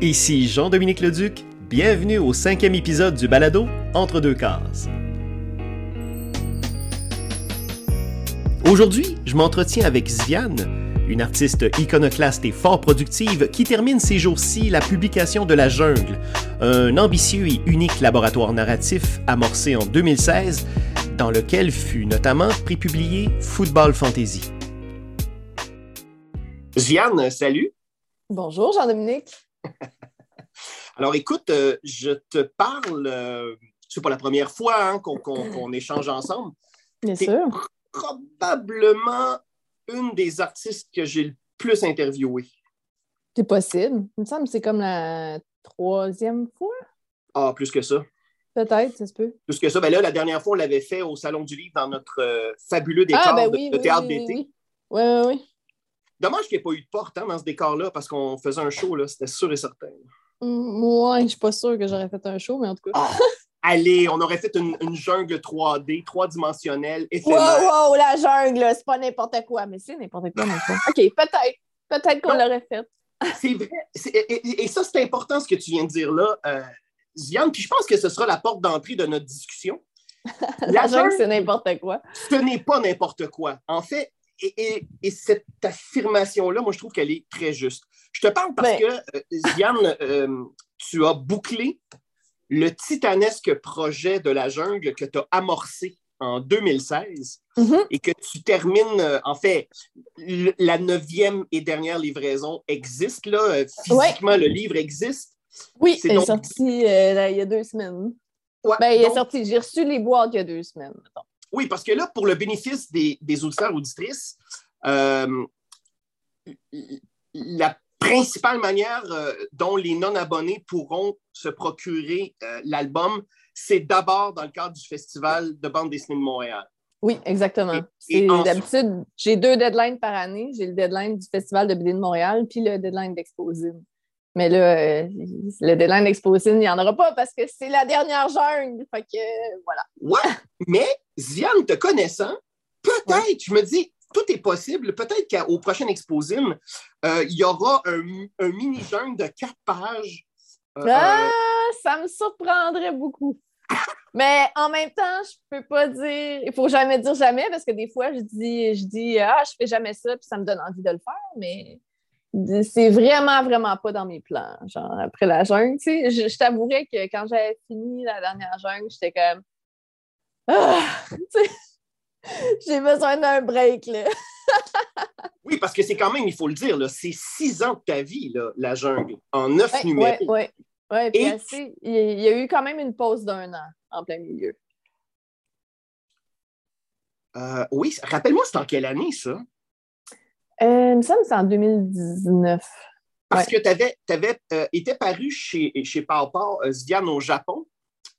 Ici Jean-Dominique Leduc, bienvenue au cinquième épisode du balado Entre deux cases. Aujourd'hui, je m'entretiens avec Ziane, une artiste iconoclaste et fort productive qui termine ces jours-ci la publication de La Jungle, un ambitieux et unique laboratoire narratif amorcé en 2016 dans lequel fut notamment prépublié Football Fantasy. Ziane, salut. Bonjour Jean-Dominique. Alors écoute, euh, je te parle, euh, c'est pas la première fois hein, qu'on échange ensemble. Bien sûr. Probablement une des artistes que j'ai le plus interviewé. C'est possible. Il me semble que c'est comme la troisième fois. Ah, plus que ça. Peut-être, ça se peut. Plus que ça. Ben là, la dernière fois, on l'avait fait au Salon du Livre dans notre euh, fabuleux décor ah, ben oui, de, théâtre oui, d'été. Oui, oui, oui. Dommage qu'il n'y ait pas eu de porte hein, dans ce décor-là parce qu'on faisait un show, là, c'était sûr et certain. Moi, mm, je ne suis pas sûre que j'aurais fait un show, mais en tout cas. Ah, allez, on aurait fait une, une jungle 3D, trois-dimensionnelle, Wow, wow, la jungle, c'est pas n'importe quoi, mais c'est n'importe quoi. OK, peut-être. Peut-être qu'on l'aurait fait. C'est vrai. Et ça, c'est important ce que tu viens de dire là, euh, Ziane. Puis je pense que ce sera la porte d'entrée de notre discussion. La, jungle, c'est n'importe quoi. ce n'est pas n'importe quoi. En fait, et, et- et cette affirmation-là, moi, je trouve qu'elle est très juste. Je te parle parce Ben- que, euh, Ziane, euh, tu as bouclé le titanesque projet de la jungle que tu as amorcé en 2016 Mhm. et que tu termines, euh, en fait, le- la neuvième et dernière livraison existe, là. Euh, Physiquement, le livre existe. Oui, il est donc- sorti euh, là, il y a deux semaines. Ouais, Ben, il est sorti. J'ai reçu les boîtes il y a deux semaines. mettons. Oui, parce que là, pour le bénéfice des, des auditeurs auditrices, euh, la principale manière euh, dont les non-abonnés pourront se procurer euh, l'album, c'est d'abord dans le cadre du Festival de bande dessinée de Montréal. Oui, exactement. D'habitude, j'ai deux deadlines par année. J'ai le deadline du Festival de BD de Montréal puis le deadline d'Exposine. Mais là, euh, le deadline d'Exposine, il n'y en aura pas parce que c'est la dernière jungle. Fait que, voilà. Ouais, mais Ziane, te connaissant, peut-être, je me dis, tout est possible. Peut-être qu'au prochain Exposine, euh, il y aura un, un mini-jungle de quatre pages. euh, Ah, ça me surprendrait beaucoup. Mais en même temps, je peux pas dire. Il faut jamais dire jamais parce que des fois, je dis, je dis Ah, je fais jamais ça, puis ça me donne envie de le faire, mais c'est vraiment, vraiment pas dans mes plans. Genre, après la jungle, tu sais, je, je t'avouerais que quand j'avais fini la dernière jungle, j'étais comme Ah, j'ai besoin d'un break, là. Oui, parce que c'est quand même, il faut le dire, c'est six ans de ta vie, là, la jungle, en neuf Ouais, numéros. ouais, ouais. Ouais, Et- assez- il y a- eu quand même une pause d'un an en plein milieu. Euh, oui, rappelle-moi, c'est en quelle année, ça? Euh, il me semble que c'est en 2019. Parce que tu avais, été paru chez, chez Pau euh, Ziane au Japon.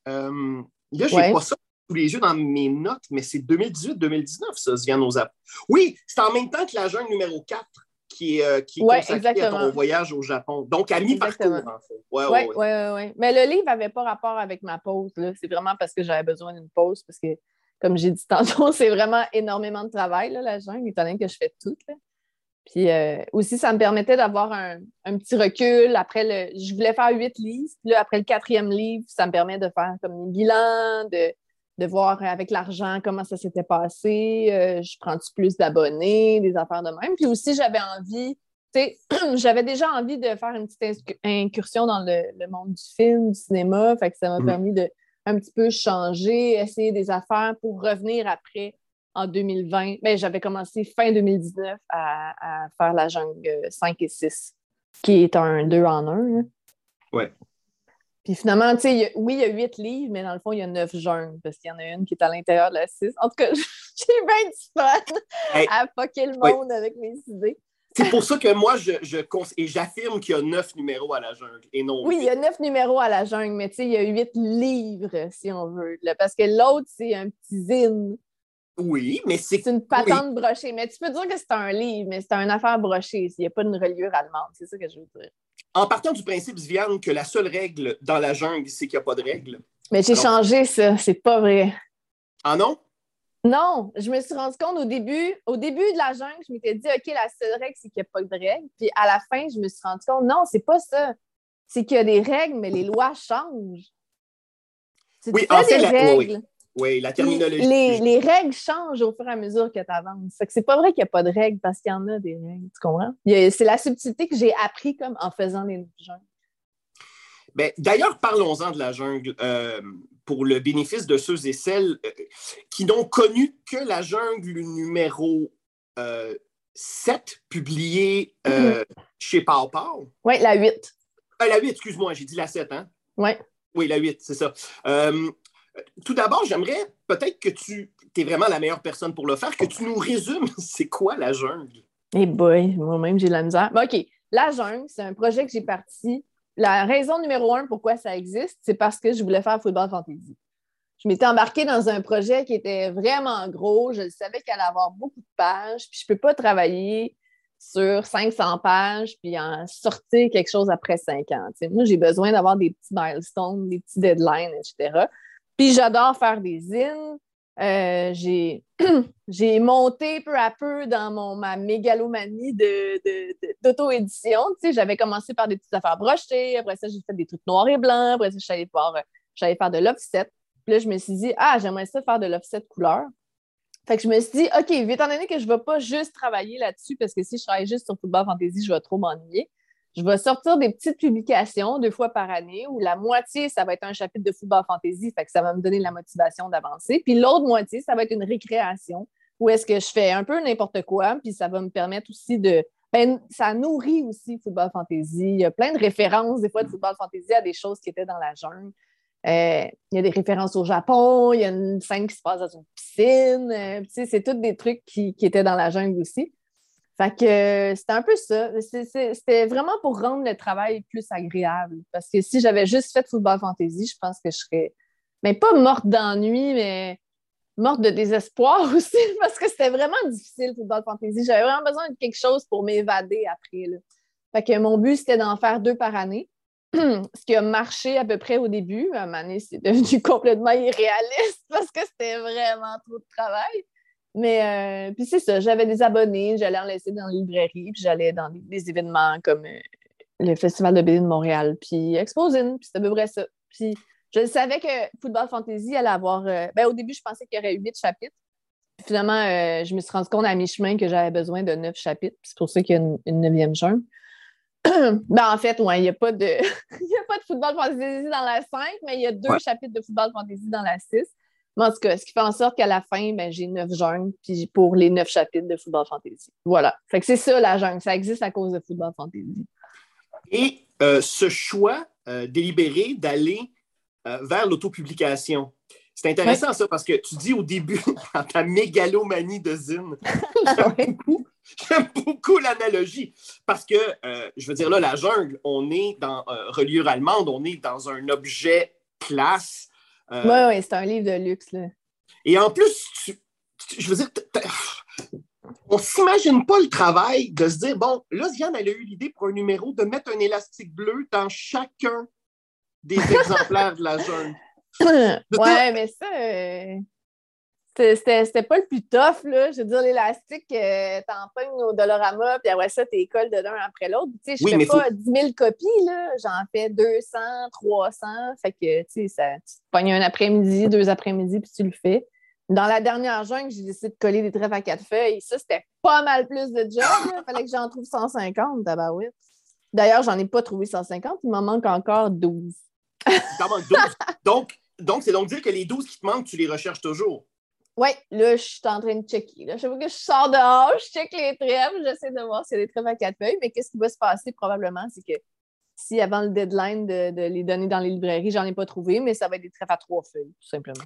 Euh, là, je n'ai Ouais. pas ça les yeux dans mes notes, mais c'est 2018-2019, ça, Japon. Oui, c'est en même temps que la jungle numéro 4 qui est, euh, qui est Ouais, consacrée à ton voyage au Japon. Donc, à mi-parcours, en fait. Ouais, Oui, ouais, oui, ouais. oui. Mais le livre n'avait pas rapport avec ma pause. C'est vraiment parce que j'avais besoin d'une pause. Parce que, comme j'ai dit tantôt, c'est vraiment énormément de travail, là, la jungle, étant donné que je fais tout. là. Puis euh, aussi, ça me permettait d'avoir un, un petit recul. Après, le, je voulais faire huit livres. Puis là, après le quatrième livre, ça me permet de faire comme des bilans, de, de voir avec l'argent comment ça s'était passé. Euh, je prends-tu plus d'abonnés, des affaires de même. Puis aussi, j'avais envie, tu sais, j'avais déjà envie de faire une petite incursion dans le, le monde du film, du cinéma. Fait que ça m'a Mhm. permis de un petit peu changer, essayer des affaires pour revenir après en 2020. Ben, j'avais commencé fin 2019 à, à faire la jungle 5 et 6, qui est un 2 en 1. là. Puis finalement, tu sais, oui, il y a huit livres, mais dans le fond, il y a neuf jungles, parce qu'il y en a une qui est à l'intérieur de la 6. En tout cas, j'ai bien du fun Hey. à fucker le Oui. monde avec mes idées. C'est pour ça que moi, je, je et j'affirme qu'il y a neuf numéros à la jungle et non Oui, il y a neuf numéros à la jungle, mais tu sais, il y a huit livres, si on veut. là, parce que l'autre, c'est un petit zine. Oui, mais c'est C'est une patente brochée. Mais tu peux dire que c'est un livre, mais c'est une affaire brochée. Il n'y a pas une reliure allemande. C'est ça que je veux dire. en partant du principe, Viviane, que la seule règle dans la jungle, c'est qu'il n'y a pas de règle. Mais j'ai changé ça. C'est pas vrai. Ah non? Non, je me suis rendu compte au début, au début de la jungle, je m'étais dit, OK, la seule règle, c'est qu'il n'y a pas de règle. Puis à la fin, je me suis rendu compte, non, c'est pas ça. c'est qu'il y a des règles, mais les lois changent. oui, en fait, la, oui, la terminologie. Les, règles changent au fur et à mesure que tu avances. C'est pas vrai qu'il n'y a pas de règles parce qu'il y en a des règles. Tu comprends? C'est la subtilité que j'ai appris comme en faisant les jungles. Ben, D'ailleurs, parlons-en de la jungle euh, pour le bénéfice de ceux et celles euh, qui n'ont connu que la jungle numéro 7, euh, publiée mm-hmm. chez Pau Pau. Oui, la 8. la 8, excuse-moi, j'ai dit la 7, hein? Oui. Oui, la 8, c'est ça. Tout d'abord, j'aimerais peut-être que tu es vraiment la meilleure personne pour le faire, que tu nous résumes c'est quoi la jungle? Eh boy, moi-même, j'ai la misère. OK, la jungle, c'est un projet que j'ai parti la raison numéro un pourquoi ça existe, c'est parce que je voulais faire football fantasy. Je m'étais embarquée dans un projet qui était vraiment gros. Je savais qu'il allait avoir beaucoup de pages, puis je ne peux pas travailler sur 500 pages puis en sortir quelque chose après 5 ans. moi, j'ai besoin d'avoir des petits milestones, des petits deadlines, etc. Puis j'adore faire des zines, euh, j'ai monté peu à peu dans mon, ma mégalomanie d'auto-édition. De, j'avais commencé par des petites affaires brochées, après ça, j'ai fait des trucs noirs et blancs, après ça, j'allais faire, faire de l'offset. Puis là, je me suis dit, ah, j'aimerais ça faire de l'offset couleur. Fait que je me suis dit, OK, étant donné que je ne vais pas juste travailler là-dessus, parce que si je travaille juste sur Football Fantasy, je vais trop m'ennuyer je vais sortir des petites publications deux fois par année où la moitié, ça va être un chapitre de football fantasy, fait que ça va me donner la motivation d'avancer. Puis l'autre moitié, ça va être une récréation où est-ce que je fais un peu n'importe quoi, puis ça va me permettre aussi de. Ben, ça nourrit aussi football fantasy. Il y a plein de références, des fois, de football fantasy à des choses qui étaient dans la jungle. Euh, il y a des références au Japon, il y a une scène qui se passe dans une piscine. Euh, c'est tous des trucs qui, qui étaient dans la jungle aussi. Fait que euh, c'était un peu ça. C'était vraiment pour rendre le travail plus agréable. Parce que si j'avais juste fait football fantasy, je pense que je serais, mais pas morte d'ennui, mais morte de désespoir aussi, parce que c'était vraiment difficile, football fantasy. J'avais vraiment besoin de quelque chose pour m'évader après. Fait que mon but, c'était d'en faire deux par année. Ce qui a marché à peu près au début. À un c'est devenu complètement irréaliste parce que c'était vraiment trop de travail. Mais euh, puis c'est ça, j'avais des abonnés, j'allais en laisser dans les librairies, puis j'allais dans des, événements comme euh, le Festival de BD de Montréal, puis Exposine, puis c'était à peu près ça. Puis je savais que Football Fantasy allait avoir. Euh, ben, au début, je pensais qu'il y aurait huit chapitres. Puis finalement, je me suis rendu compte à mi-chemin que j'avais besoin de neuf chapitres. C'est pour ça qu'il y a une, neuvième jungle. ben, en fait, ouais, il n'y a, pas de... a pas de Football Fantasy dans la 5, mais il y a deux chapitres de Football Fantasy dans la 6 en tout cas, ce qui fait en sorte qu'à la fin, ben, j'ai neuf jungles puis pour les neuf chapitres de Football Fantasy. Voilà. Fait que c'est ça la jungle. Ça existe à cause de Football Fantasy. Et euh, ce choix euh, délibéré d'aller euh, vers l'autopublication, c'est intéressant ça parce que tu dis au début, dans ta mégalomanie de zine, j'aime beaucoup, l'analogie parce que, je veux dire, là, la jungle, on est dans reliure allemande, on est dans un objet classe oui, euh, oui, c'est un livre de luxe. Là. Et en plus, je veux dire, on ne s'imagine pas le travail de se dire, bon, là, Ziane, elle a eu l'idée pour un numéro de mettre un élastique bleu dans chacun des exemplaires de la zone. ouais, mais ça, euh, c'était pas le plus tough, là. Je veux dire, l'élastique, euh, t'empoignes au Dolorama, puis après ça, t'es colles de l'un après l'autre. Tu sais, je fais pas 10 000 copies, là. J'en fais 200, 300. Fait que, tu sais, ça, tu te pognes un après-midi, deux après-midi, puis tu le fais. Dans la dernière jungle, j'ai décidé de coller des trèfles à quatre feuilles. Ça, c'était pas mal plus de job. Il fallait que j'en trouve 150, tabarouette. D'ailleurs, j'en ai pas trouvé 150. Il m'en manque encore 12. manque 12. donc, donc, c'est donc dire que les 12 qui te manquent, tu les recherches toujours? Oui, là, je suis en train de checker. Là. Chaque fois que je sors dehors, je check les trèfles, j'essaie de voir s'il y a des trèfles à quatre feuilles. Mais qu'est-ce qui va se passer probablement, c'est que si avant le deadline de, les donner dans les librairies, j'en ai pas trouvé, mais ça va être des trèfles à trois feuilles, tout simplement.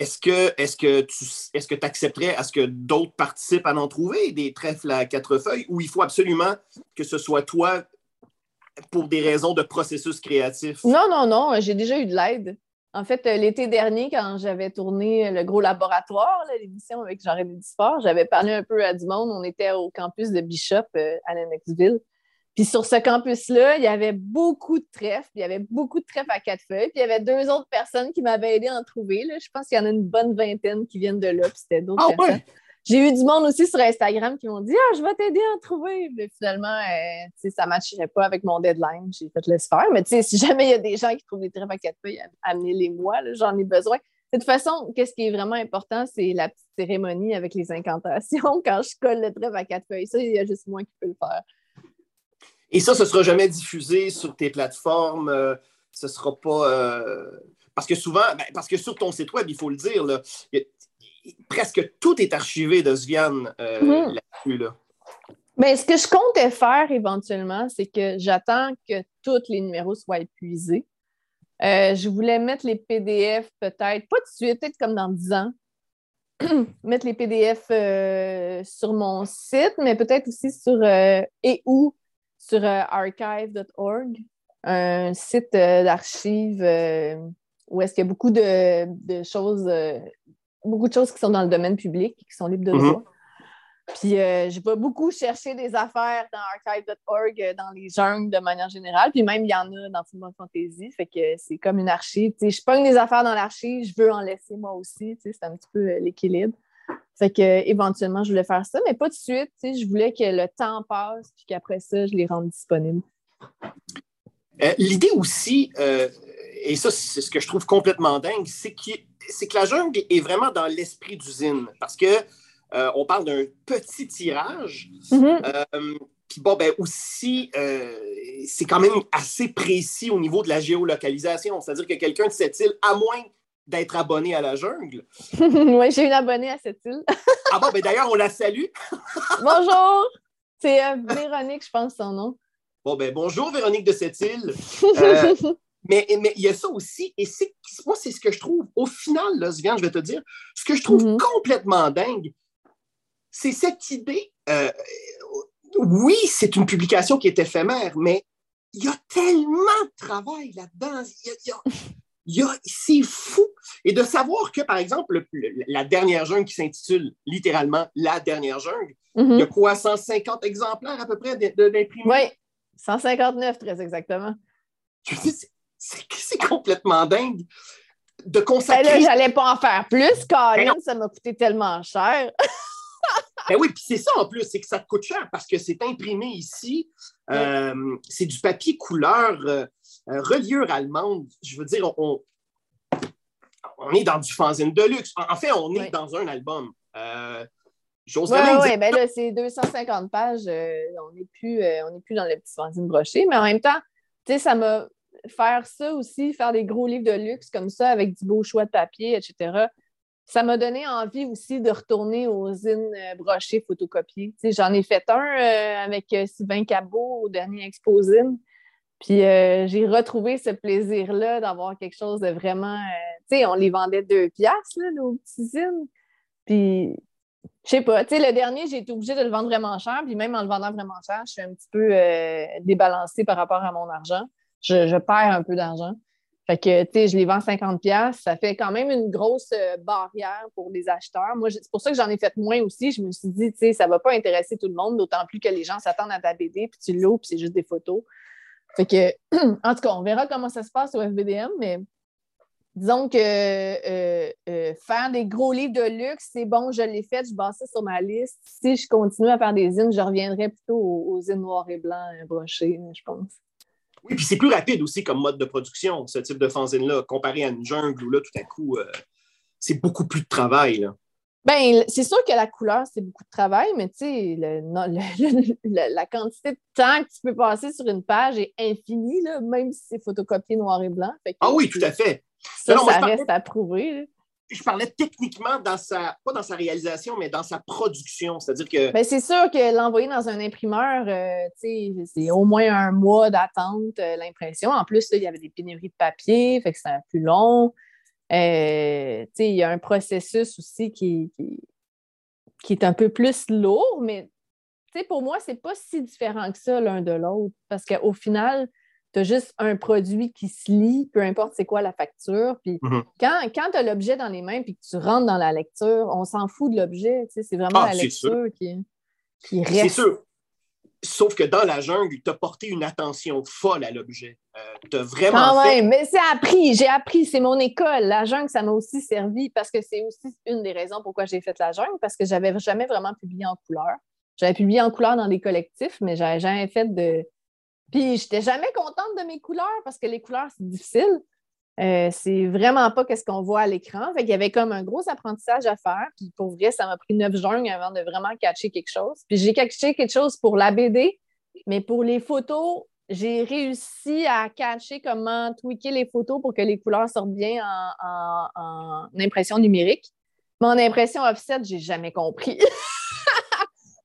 Est-ce que, est que tu est-ce que accepterais à ce que d'autres participent à en trouver des trèfles à quatre feuilles ou il faut absolument que ce soit toi pour des raisons de processus créatif? Non, non, non, j'ai déjà eu de l'aide. En fait, euh, l'été dernier, quand j'avais tourné le gros laboratoire, l'émission avec Jean-René Disport, j'avais parlé un peu à du monde. On était au campus de Bishop euh, à Lennoxville. Puis sur ce campus-là, il y avait beaucoup de trèfles, il y avait beaucoup de trèfles à quatre feuilles, puis il y avait deux autres personnes qui m'avaient aidé à en trouver. Je pense qu'il y en a une bonne vingtaine qui viennent de là, puis c'était d'autres ah, personnes. J'ai eu du monde aussi sur Instagram qui m'ont dit Ah, je vais t'aider à en trouver. Mais finalement, euh, ça ne matcherait pas avec mon deadline. J'ai fait laisse faire. Mais si jamais il y a des gens qui trouvent des trèfles à quatre feuilles, amenez-les moi. J'en ai besoin. De toute façon, qu'est-ce qui est vraiment important, c'est la petite cérémonie avec les incantations quand je colle le trèfle à quatre feuilles. Ça, il y a juste moi qui peux le faire. Et ça, ce ne sera jamais diffusé sur tes plateformes. Euh, ce ne sera pas. Euh, parce que souvent, ben, parce que sur ton site web, il faut le dire, là, presque tout est archivé de Svian euh, là-dessus. Ben, ce que je comptais faire éventuellement, c'est que j'attends que tous les numéros soient épuisés. Euh, je voulais mettre les PDF peut-être, pas tout de suite, peut-être comme dans 10 ans, mettre les PDF euh, sur mon site, mais peut-être aussi sur et ou sur archive.org, un site d'archives où est-ce qu'il y a beaucoup de, choses, euh, beaucoup de choses qui sont dans le domaine public, qui sont libres de mhm. droit. Puis euh, j'ai pas beaucoup cherché des affaires dans archive.org, euh, dans les jungles de manière générale. Puis même, il y en a dans Film Fantasy. Fait que c'est comme une archive. sais, je pogne des affaires dans l'archive, je veux en laisser moi aussi. C'est un petit peu l'équilibre. Fait que éventuellement, je voulais faire ça, mais pas de suite. Je voulais que le temps passe, puis qu'après ça, je les rende disponibles. L'idée aussi, et ça, c'est ce que je trouve complètement dingue, c'est que la jungle est vraiment dans l'esprit d'usine. Parce que euh, on parle d'un petit tirage. Mm-hmm. Euh, puis bon, ben aussi, euh, c'est quand même assez précis au niveau de la géolocalisation. C'est-à-dire que quelqu'un de cette île, à moins d'être abonné à la jungle. oui, j'ai une abonnée à cette île. ah bon, ben d'ailleurs, on la salue. Bonjour! C'est Véronique, je pense, son nom. Bon, ben bonjour, Véronique de cette île. Mais, mais il y a ça aussi, et c'est, moi, c'est ce que je trouve, au final, là, je vais te dire, ce que je trouve mm-hmm. complètement dingue, c'est cette idée. Euh, oui, c'est une publication qui est éphémère, mais il y a tellement de travail là-dedans. Il c'est fou. Et de savoir que, par exemple, la dernière jungle qui s'intitule littéralement La dernière jungle, il y a quoi, 150 exemplaires à peu près d'imprimés? Oui, 159 très exactement. C'est complètement dingue de consacrer. Ben j'allais pas en faire plus, Colin, ben ça m'a coûté tellement cher. ben oui, puis c'est ça en plus, c'est que ça te coûte cher parce que c'est imprimé ici. Euh, c'est du papier couleur euh, euh, reliure allemande. Je veux dire, on, on est dans du fanzine de luxe. En, fait, on est dans un album. oui, oui, ben là, c'est 250 pages. on n'est plus, plus dans le petit fanzine broché, mais en même temps, tu sais, ça m'a faire ça aussi, faire des gros livres de luxe comme ça avec du beau choix de papier, etc., ça m'a donné envie aussi de retourner aux zines euh, brochées photocopiées. J'en ai fait un euh, avec euh, Sylvain Cabot au dernier Exposine. Puis j'ai retrouvé ce plaisir-là d'avoir quelque chose de vraiment. tu sais, on les vendait deux piastres, nos petits zines. Puis, je sais pas, tu sais, le dernier, j'ai été obligée de le vendre vraiment cher. Puis même en le vendant vraiment cher, je suis un petit peu débalancée par rapport à mon argent je, perds un peu d'argent. Fait que, tu sais, je les vends 50$, ça fait quand même une grosse euh, barrière pour les acheteurs. Moi, c'est pour ça que j'en ai fait moins aussi. Je me suis dit, tu sais, ça va pas intéresser tout le monde, d'autant plus que les gens s'attendent à ta BD, puis tu l'ouvres, puis c'est juste des photos. Fait que, en tout cas, on verra comment ça se passe au FBDM, mais disons que euh, euh, faire des gros livres de luxe, c'est bon, je l'ai fait, je base ça sur ma liste. Si je continue à faire des zines, je reviendrai plutôt aux, aux zines noirs et blancs brochés, je pense. Oui, puis c'est plus rapide aussi comme mode de production, ce type de fanzine-là, comparé à une jungle où là, tout à coup, euh, c'est beaucoup plus de travail. Là. Ben, c'est sûr que la couleur, c'est beaucoup de travail, mais tu sais, la quantité de temps que tu peux passer sur une page est infinie, là, même si c'est photocopié noir et blanc. ah oui, tout à fait. Ça, ça reste à prouver je parlais techniquement dans sa, pas dans sa réalisation, mais dans sa production. C'est-à-dire que. Ben, c'est sûr que l'envoyer dans un imprimeur, euh, c'est au moins un mois d'attente, euh, l'impression. En plus, il y avait des pénuries de papier, fait que c'était plus long. Euh, il y a un processus aussi qui, qui, qui, est un peu plus lourd, mais pour moi, c'est pas si différent que ça l'un de l'autre. Parce qu'au final, tu as juste un produit qui se lit, peu importe c'est quoi la facture. Puis mm-hmm. quand, quand tu as l'objet dans les mains et que tu rentres dans la lecture, on s'en fout de l'objet. C'est vraiment ah, la lecture qui, qui reste. C'est sûr. Sauf que dans la jungle, tu as porté une attention folle à l'objet. Euh, tu as vraiment. Ah ouais, mais c'est appris, j'ai appris, c'est mon école. La jungle, ça m'a aussi servi parce que c'est aussi une des raisons pourquoi j'ai fait la jungle, parce que j'avais jamais vraiment publié en couleur. J'avais publié en couleur dans des collectifs, mais j'avais jamais fait de. Puis j'étais jamais contente de mes couleurs parce que les couleurs, c'est difficile. Euh, c'est vraiment pas ce qu'on voit à l'écran. Fait y avait comme un gros apprentissage à faire. Puis pour vrai, ça m'a pris neuf jungles avant de vraiment catcher quelque chose. Puis j'ai catché quelque chose pour la BD, mais pour les photos, j'ai réussi à catcher comment tweaker les photos pour que les couleurs sortent bien en, impression numérique. En impression offset, j'ai jamais compris.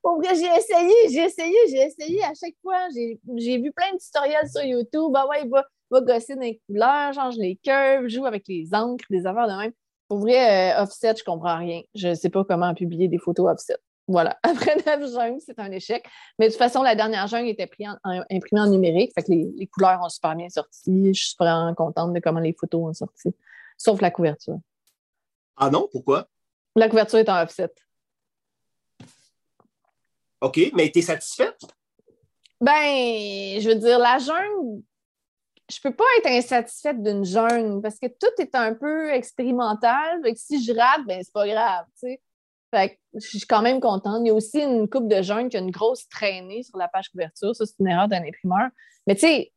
pour vrai, j'ai essayé, j'ai essayé, j'ai essayé à chaque fois. J'ai vu plein de tutoriels sur YouTube. Ah ouais, va, va gosser dans les couleurs, change les curves, joue avec les encres, des affaires de même. Pour vrai, euh, offset, je comprends rien. Je ne sais pas comment publier des photos offset. Voilà. Après neuf jungles, c'est un échec. Mais de toute façon, la dernière jungle était imprimée en numérique. Fait que les, couleurs ont super bien sorti. Je suis vraiment contente de comment les photos ont sorti. Sauf la couverture. Ah non? Pourquoi? La couverture est en offset. OK, mais tu es satisfaite? Ben, je veux dire, la jungle, je peux pas être insatisfaite d'une jungle parce que tout est un peu expérimental. si je rate, ben c'est pas grave, Fait je suis quand même contente. Il y a aussi une coupe de jeunes qui a une grosse traînée sur la page couverture. Ça, c'est une erreur d'un imprimeur. Mais tu sais,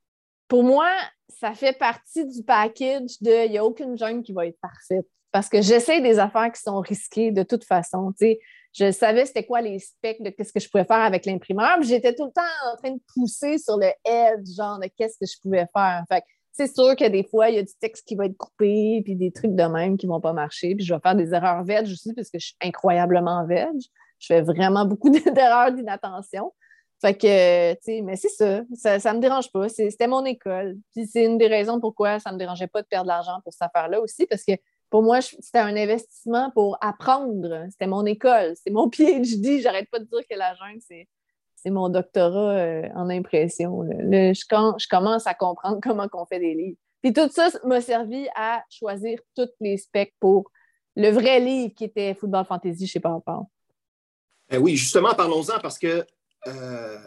pour moi, ça fait partie du package de il n'y a aucune jeune qui va être parfaite. Parce que j'essaie des affaires qui sont risquées de toute façon. sais je savais c'était quoi les specs de qu'est-ce que je pouvais faire avec l'imprimeur. J'étais tout le temps en train de pousser sur le edge, genre de qu'est-ce que je pouvais faire. Fait c'est sûr que des fois, il y a du texte qui va être coupé, puis des trucs de même qui ne vont pas marcher. Puis je vais faire des erreurs veg aussi, parce que je suis incroyablement veg. Je fais vraiment beaucoup d'erreurs d'inattention. Fait que, tu sais, mais c'est ça, ça, ne me dérange pas. C'était mon école. Puis c'est une des raisons pourquoi ça ne me dérangeait pas de perdre de l'argent pour cette affaire-là aussi, parce que pour moi, c'était un investissement pour apprendre. C'était mon école, c'est mon PhD. J'arrête pas de dire que la jungle, c'est, mon doctorat euh, en impression. je, commence à comprendre comment on fait des livres. Puis tout ça m'a servi à choisir tous les specs pour le vrai livre qui était Football Fantasy chez Papa. Ben oui, justement, parlons-en parce que, euh,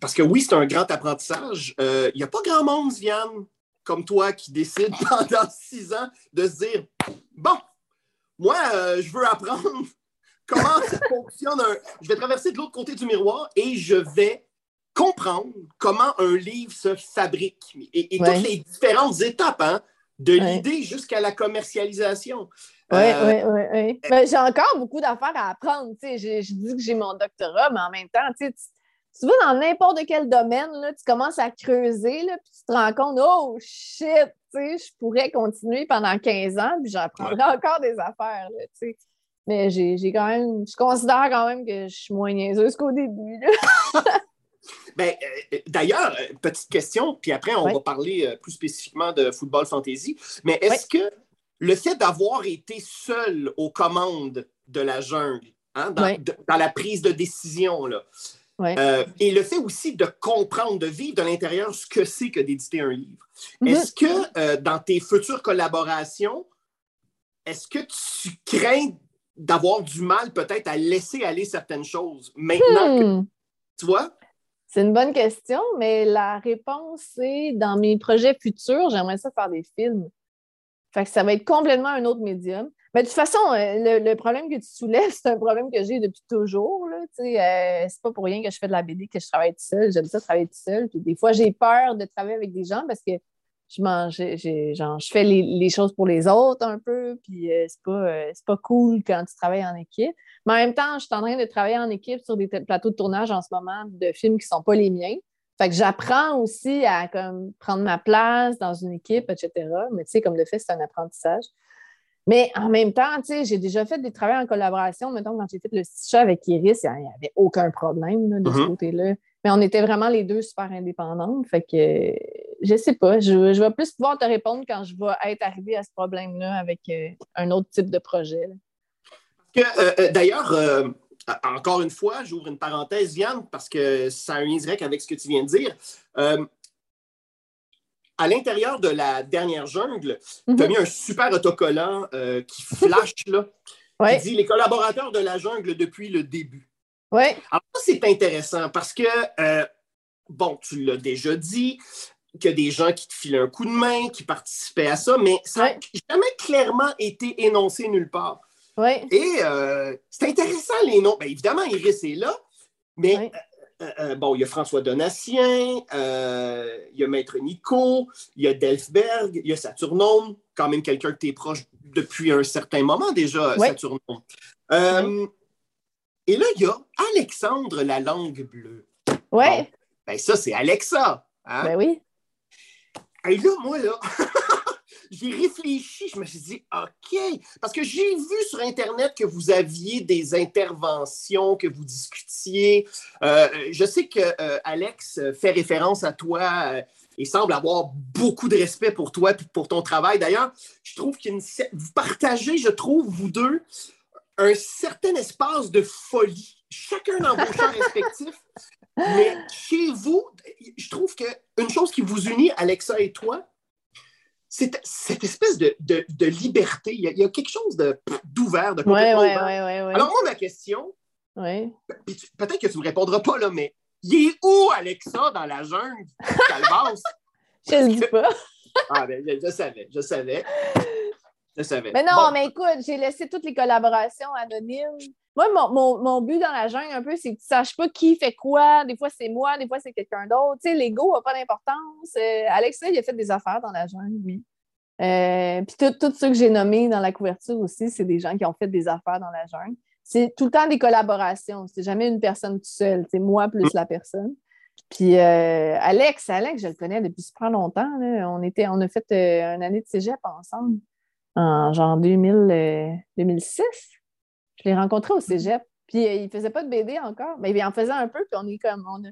parce que oui, c'est un grand apprentissage. Il euh, n'y a pas grand monde, Vianne, comme toi qui décide pendant six ans de se dire Bon, moi, euh, je veux apprendre comment ça fonctionne. Je vais traverser de l'autre côté du miroir et je vais comprendre comment un livre se fabrique et, toutes les différentes étapes, hein, de l'idée jusqu'à la commercialisation. Oui, oui, oui. j'ai encore beaucoup d'affaires à apprendre. Je, je dis que j'ai mon doctorat, mais en même temps, tu tu vas dans n'importe quel domaine, là, tu commences à creuser, là, puis tu te rends compte, oh shit, je pourrais continuer pendant 15 ans, puis j'apprendrai encore des affaires. Là, Mais j'ai quand même, je considère quand même que je suis moins niaiseuse qu'au début. ben, euh, D'ailleurs, euh, petite question, puis après, on va parler euh, plus spécifiquement de football fantasy. Mais est-ce que le fait d'avoir été seul aux commandes de la jungle, hein, dans, dans, la prise de décision, là, euh, et le fait aussi de comprendre, de vivre de l'intérieur ce que c'est que d'éditer un livre. Mm-hmm. Est-ce que euh, dans tes futures collaborations, est-ce que tu crains d'avoir du mal peut-être à laisser aller certaines choses maintenant que hmm. tu vois? C'est une bonne question, mais la réponse c'est dans mes projets futurs, j'aimerais ça faire des films. Fait que ça va être complètement un autre médium. Mais de toute façon, euh, le, problème que tu soulèves, c'est un problème que j'ai depuis toujours. Euh, c'est pas pour rien que je fais de la BD, que je travaille tout seul. J'aime ça travailler tout seul. Puis des fois, j'ai peur de travailler avec des gens parce que je, genre, je fais les, choses pour les autres un peu. Puis euh, c'est pas, pas cool quand tu travailles en équipe. Mais en même temps, je suis en train de travailler en équipe sur des plateaux de tournage en ce moment de films qui sont pas les miens. Fait que j'apprends aussi à comme, prendre ma place dans une équipe, etc. Mais tu sais, comme le fait, c'est un apprentissage. Mais en même temps, tu sais, j'ai déjà fait des travaux en collaboration. Mettons, quand j'ai fait le stitch avec Iris, il n'y avait aucun problème de ce mm-hmm. côté-là. Mais on était vraiment les deux super indépendantes. Fait que je sais pas. Je, vais plus pouvoir te répondre quand je vais être arrivée à ce problème-là avec euh, un autre type de projet. Euh, euh, d'ailleurs, encore une fois, j'ouvre une parenthèse, Vianne, parce que ça a un avec ce que tu viens de dire à l'intérieur de la dernière jungle, tu as mhm. mis un super autocollant euh, qui flash, là, qui dit les collaborateurs de la jungle depuis le début. Oui. Alors, ça, c'est intéressant parce que euh, bon, tu l'as déjà dit, qu'il y a des gens qui te filent un coup de main, qui participaient à ça, mais ça n'a jamais clairement été énoncé nulle part. Et euh, c'est intéressant, les noms. Bien, évidemment, Iris est là, mais euh, euh, bon, il y a François Donatien, il y a Maître Nico, il y a Delfberg, il y a Saturnome, quand même quelqu'un que tu es proche depuis un certain moment déjà, Saturnome. Et là, il y a Alexandre la langue bleue. Oui. ben ça, c'est Alexa. Hein? Ben oui. Et là, moi, là, j'ai réfléchi, je me suis dit, OK, parce que j'ai vu sur Internet que vous aviez des interventions, que vous discutiez. Euh, je sais que euh, Alex fait référence à toi euh, et semble avoir beaucoup de respect pour toi et pour ton travail. D'ailleurs, je trouve qu'il vous partagez, je trouve, vous deux, un certain espace de folie, chacun dans vos champs respectifs. Mais chez vous, je trouve qu'une chose qui vous unit, Alexa et toi, c'est cette espèce de, liberté. Il y, a, quelque chose d'ouvert, de, complètement ouais, ouvert. Alors, moi, ma question, peut-être que tu ne me répondras pas, là, mais il est où, Alexa, dans la jungle? je ne le dis pas. ah, ben, je, savais, je savais. Je savais. Mais non, mais écoute, j'ai laissé toutes les collaborations anonymes. Moi, mon, but dans la jungle, un peu, c'est que tu saches pas qui fait quoi. Des fois, c'est moi, des fois, c'est quelqu'un d'autre. Tu sais, l'ego n'a pas d'importance. Euh, Alex, il a fait des affaires dans la jungle, oui. Euh, puis tous ceux que j'ai nommés dans la couverture aussi, c'est des gens qui ont fait des affaires dans la jungle. C'est tout le temps des collaborations. C'est jamais une personne toute seule. C'est moi plus la personne. Puis euh, Alex, Alex, je le connais depuis super longtemps. On, était, on a fait une année de cégep ensemble en genre 2000, 2006. Je l'ai rencontré au cégep. Puis euh, il faisait pas de BD encore, mais il en faisait un peu. Puis on est comme. On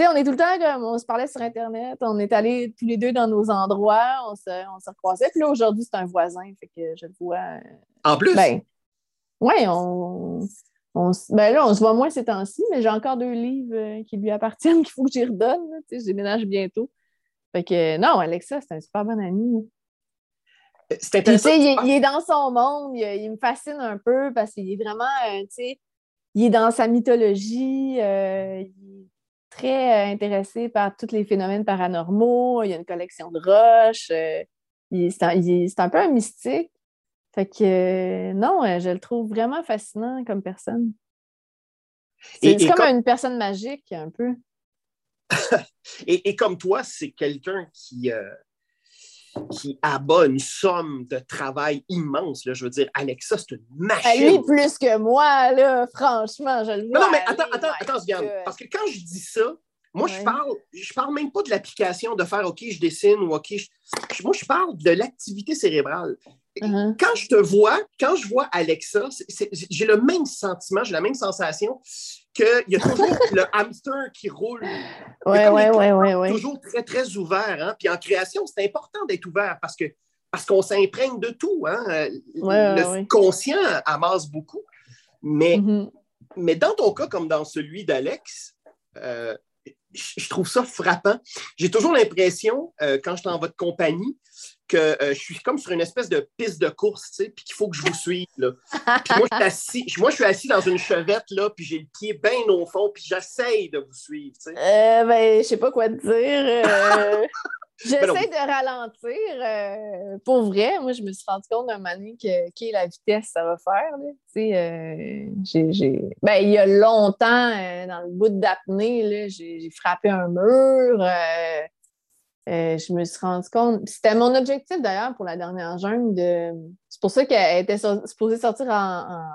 on est tout le temps comme. On se parlait sur Internet. On est allés tous les deux dans nos endroits. On se, on se recroisait. Puis là, aujourd'hui, c'est un voisin. Fait que je le vois. Euh, en plus? Ben, oui, on. ben là, on se voit moins ces temps-ci, mais j'ai encore deux livres euh, qui lui appartiennent qu'il faut que j'y redonne. Je déménage bientôt. Fait que non, Alexa, c'est un super bon ami. C'est intéressant. il, est dans son monde, il, me fascine un peu parce qu'il est vraiment, euh, tu sais, il est dans sa mythologie, euh, il est très euh, intéressé par tous les phénomènes paranormaux, il a une collection de roches, c'est un, peu un mystique. Fait que non, je le trouve vraiment fascinant comme personne. C'est comme, une personne magique, un peu. et, comme toi, c'est quelqu'un qui, qui abat une somme de travail immense. Là. Je veux dire, Alexa, c'est une machine. Lui, plus que moi, là, franchement, je le vois. Non, non mais attends, attends, attends, Sviane, parce que quand je dis ça, moi, je parle, je parle même pas de l'application de faire OK, je dessine ou OK. moi, je parle de l'activité cérébrale. Uh-huh. Quand je te vois, quand je vois Alexa, j'ai le même sentiment, j'ai la même sensation qu'il y a toujours le hamster qui roule. Oui, oui, oui, oui. Toujours très, très ouvert. Hein? Puis en création, c'est important d'être ouvert parce que parce qu'on s'imprègne de tout. Hein? le conscient amasse beaucoup. Mais, mm-hmm. mais dans ton cas, comme dans celui d'Alex, euh, je trouve ça frappant. J'ai toujours l'impression, euh, quand je suis en votre compagnie, que euh, je suis comme sur une espèce de piste de course, tu sais, puis qu'il faut que je vous suive. Là. Puis moi, je suis assis, moi, je suis assis dans une chevette, là, puis j'ai le pied bien au fond, puis j'essaye de vous suivre, tu sais. Euh, ben, je sais pas quoi te dire. J'essaie de ralentir. Euh, pour vrai, moi, je me suis rendu compte d'un moment que, qui est la vitesse ça va faire. Euh, ben, il y a longtemps, euh, dans le bout d'apnée, j'ai frappé un mur. Je me suis rendu compte. C'était mon objectif d'ailleurs pour la dernière jungle. C'est pour ça qu'elle était supposée sortir en,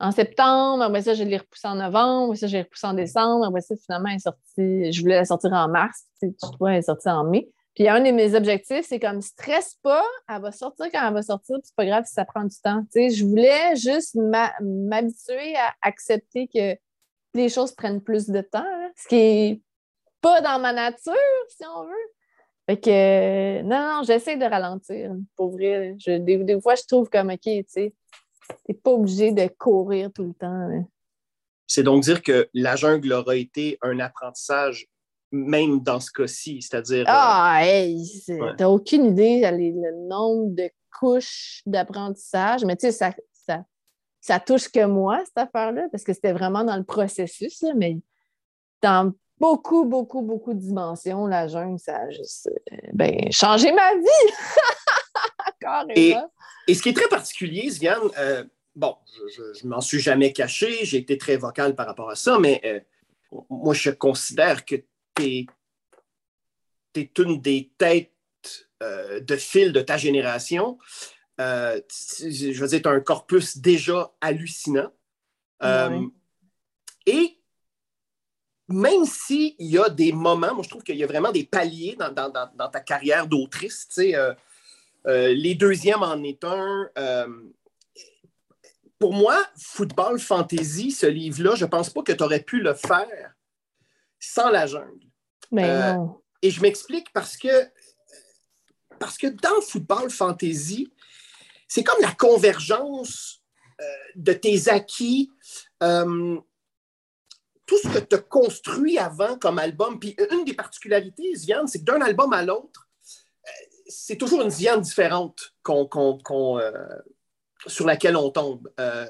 en, septembre. Ça, je l'ai repoussée en novembre. Ça, j'ai repoussé en décembre. Ça, finalement, elle est sortie. Je voulais la sortir en mars. Tu vois, elle est sortie en mai. Puis un de mes objectifs, c'est comme stresse pas, elle va sortir quand elle va sortir, c'est pas grave si ça prend du temps. je voulais juste m'habituer à accepter que les choses prennent plus de temps, hein, ce qui est pas dans ma nature, si on veut. Fait que non, non, j'essaie de ralentir, pour vrai. des, fois, je trouve comme OK, tu sais, t'es pas obligé de courir tout le temps. C'est donc dire que la jungle aura été un apprentissage même dans ce cas-ci, c'est-à-dire... Euh, ah, hey, t'as aucune idée le nombre de couches d'apprentissage, mais tu sais, ça, ça, ça, touche que moi, cette affaire-là, parce que c'était vraiment dans le processus, mais dans beaucoup, beaucoup, beaucoup de dimensions. La jungle, ça a juste euh, ben, changé ma vie. et, et, ce qui est très particulier, Ziane, euh, bon, je ne m'en suis jamais caché, j'ai été très vocal par rapport à ça, mais euh, moi, je considère que tu es, une des têtes de fil de ta génération. je veux dire, tu as un corpus déjà hallucinant. Et même s'il y a des moments, moi je trouve qu'il y a vraiment des paliers dans, ta carrière d'autrice. Euh, euh, les deuxièmes en est un. Euh, pour moi, Football Fantasy, ce livre-là, je ne pense pas que tu aurais pu le faire sans la jungle. Mais Et je m'explique parce que, parce que dans Football Fantasy, c'est comme la convergence de tes acquis tout ce que tu as construit avant comme album. Puis une des particularités, Ziane, c'est que d'un album à l'autre, euh, c'est toujours une Ziane différente euh, sur laquelle on tombe. Euh,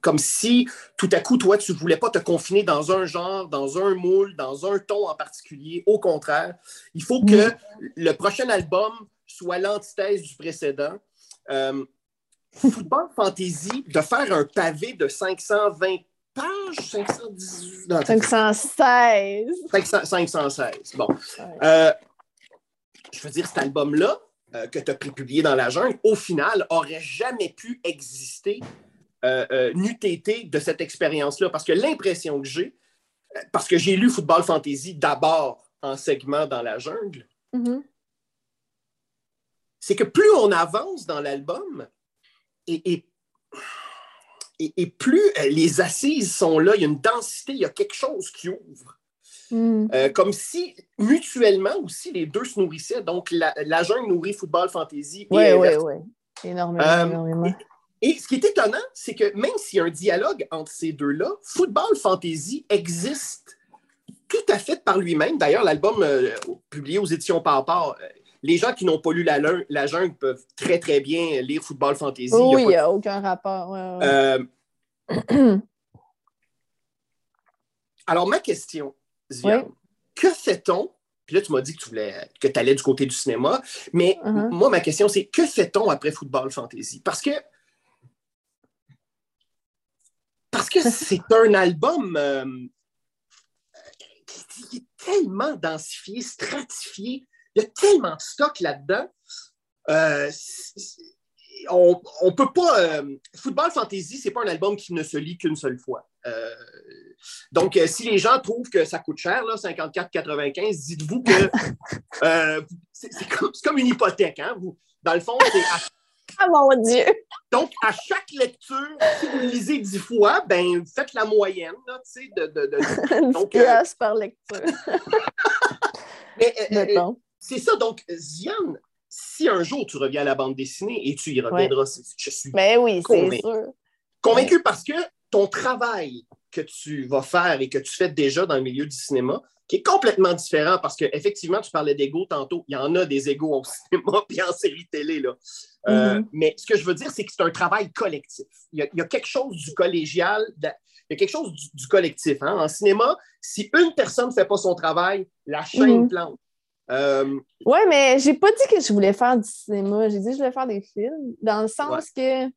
comme si tout à coup, toi, tu ne voulais pas te confiner dans un genre, dans un moule, dans un ton en particulier. Au contraire, il faut que le prochain album soit l'antithèse du précédent. Football Fantasy, de faire un pavé de 520 page 518. 516. 516. Bon. Euh, je veux dire, cet album-là, euh, que tu as publié dans la jungle, au final, aurait jamais pu exister euh, euh n'eût été de cette expérience-là. Parce que l'impression que j'ai, parce que j'ai lu Football Fantasy d'abord en segment dans la jungle, mm-hmm. c'est que plus on avance dans l'album, et, et et, plus euh, les assises sont là, il y a une densité, il y a quelque chose qui ouvre. Hmm. Euh, comme si mutuellement aussi les deux se nourrissaient. Donc la, la jungle nourrit football fantasy. Oui, oui, oui. Énormément. Euh, énormément. Et, ce qui est étonnant, c'est que même s'il y a un dialogue entre ces deux-là, football fantasy existe tout à fait par lui-même. D'ailleurs, l'album publié aux éditions Papa, les gens qui n'ont pas lu la, la, jungle peuvent très, très bien lire Football Fantasy. oui, il n'y a, aucun rapport. Euh, alors, ma question, Zia, que fait-on? Puis là, tu m'as dit que tu voulais que tu allais du côté du cinéma, mais uh-huh. moi, ma question, c'est que fait-on après Football Fantasy? Parce que parce que c'est un album euh, qui est tellement densifié, stratifié. Il y a tellement de stock là-dedans. Euh, on, on peut pas. Euh, Football Fantasy, c'est pas un album qui ne se lit qu'une seule fois. Euh, donc, si les gens trouvent que ça coûte cher, 54,95, dites-vous que c'est comme, une hypothèque. Hein? Vous, dans le fond, c'est. Ah mon Dieu! Donc, à chaque lecture, si vous lisez dix fois, ben, faites la moyenne, tu sais, de, de, de, donc, par lecture. Mais, c'est ça. Donc, Zian, si un jour tu reviens à la bande dessinée et tu y reviendras, je suis Mais ben oui, c'est sûr. Convaincu parce que ton travail que tu vas faire et que tu fais déjà dans le milieu du cinéma, qui est complètement différent parce qu'effectivement, tu parlais d'ego tantôt. Il y en a des égos au cinéma puis en série télé. Là. Euh, mm-hmm. Mais ce que je veux dire, c'est que c'est un travail collectif. Il y, a, quelque chose du collégial, il y a quelque chose du, collectif. Hein. En cinéma, si une personne ne fait pas son travail, la chaîne mm-hmm. plante. Euh, oui, mais j'ai pas dit que je voulais faire du cinéma. J'ai dit que je voulais faire des films, dans le sens que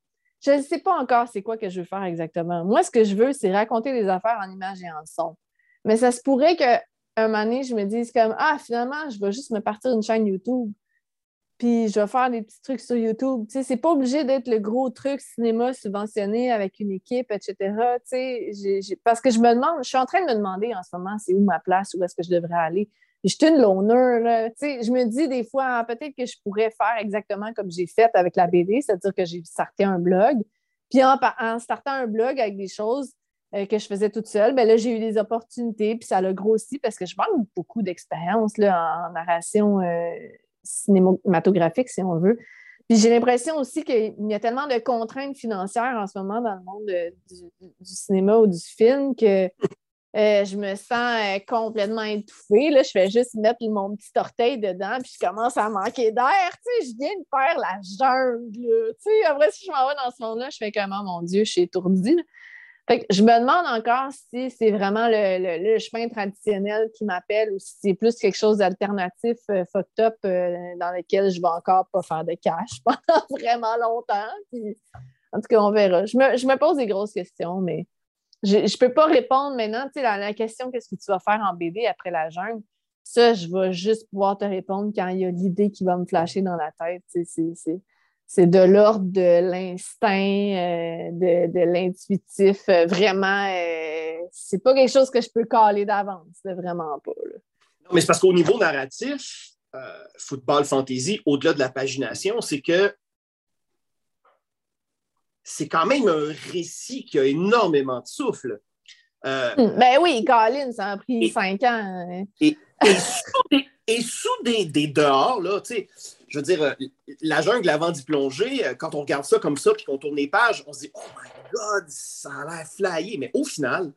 je ne sais pas encore c'est quoi que je veux faire exactement. Moi, ce que je veux, c'est raconter des affaires en images et en son. Mais ça se pourrait qu'un moment donné, je me dise comme Ah, finalement, je vais juste me partir une chaîne YouTube. Puis je vais faire des petits trucs sur YouTube. Tu sais, c'est pas obligé d'être le gros truc cinéma subventionné avec une équipe, etc. Tu sais, parce que je me demande, je suis en train de me demander en ce moment, c'est où ma place, où est-ce que je devrais aller? Je suis une loner. Je me dis des fois, ah, peut-être que je pourrais faire exactement comme j'ai fait avec la BD, c'est-à-dire que j'ai starté un blog. Puis en, startant un blog avec des choses euh, que je faisais toute seule, ben là, j'ai eu des opportunités, puis ça l'a grossi parce que je manque beaucoup d'expérience en, narration euh, cinématographique, si on veut. Puis j'ai l'impression aussi qu'il y a tellement de contraintes financières en ce moment dans le monde du, cinéma ou du film que euh, je me sens euh, complètement étouffée. Là. Je fais juste mettre mon petit orteil dedans, puis je commence à manquer d'air. Tu sais, je viens de faire la jungle. Tu sais, après, si je m'en vais dans ce monde-là, je fais comment, mon Dieu, je suis étourdie. Fait que je me demande encore si c'est vraiment le, chemin traditionnel qui m'appelle ou si c'est plus quelque chose d'alternatif, euh, fucked up, euh, dans lequel je vais encore pas faire de cash pendant vraiment longtemps. en tout cas, on verra. Je me, pose des grosses questions, mais je ne peux pas répondre maintenant. Tu sais, la, question qu'est-ce que tu vas faire en BD après la jungle? Ça, je vais juste pouvoir te répondre quand il y a l'idée qui va me flasher dans la tête. C'est de l'ordre de l'instinct, euh, de, l'intuitif. Euh, vraiment, euh, c'est pas quelque chose que je peux caler d'avance. Vraiment pas. Non, mais c'est parce qu'au niveau narratif, football fantasy, au-delà de la pagination, c'est que c'est quand même un récit qui a énormément de souffle. Hmm, ben oui, Colin, ça a pris cinq ans. Hein. Et, sous, des, des, dehors, là, tu sais, je veux dire, euh, la jungle avant d'y plonger, euh, quand on regarde ça comme ça, puis qu'on tourne les pages, on se dit, oh my God, ça a l'air flyé. Mais au final,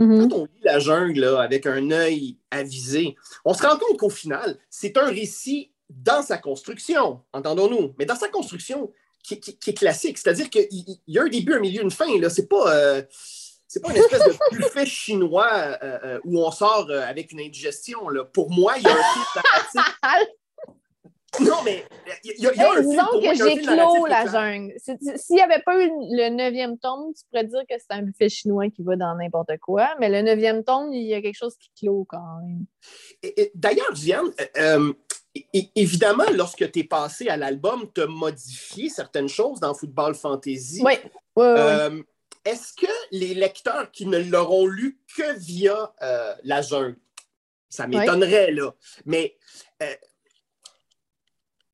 mm-hmm. quand on lit la jungle avec un œil avisé, on se rend compte qu'au final, c'est un récit dans sa construction, entendons-nous, mais dans sa construction qui, est classique. C'est-à-dire qu'il y a un début, un milieu, une fin. Là. C'est pas. Euh, c'est pas une espèce de buffet chinois où on sort avec une indigestion. Là. Pour moi, il y a un truc Non, mais il y, a, un Disons que j'ai clos la jungle. S'il n'y avait pas eu le neuvième tome, tu pourrais dire que c'est un buffet chinois qui va dans n'importe quoi, mais le neuvième tome, il y a quelque chose qui clôt quand même. D'ailleurs, Diane, euh, euh, évidemment, lorsque tu es passé à l'album, tu as modifié certaines choses dans Football Fantasy. Oui. Euh, est-ce que les lecteurs qui ne l'auront lu que via la jungle, ça m'étonnerait, là, mais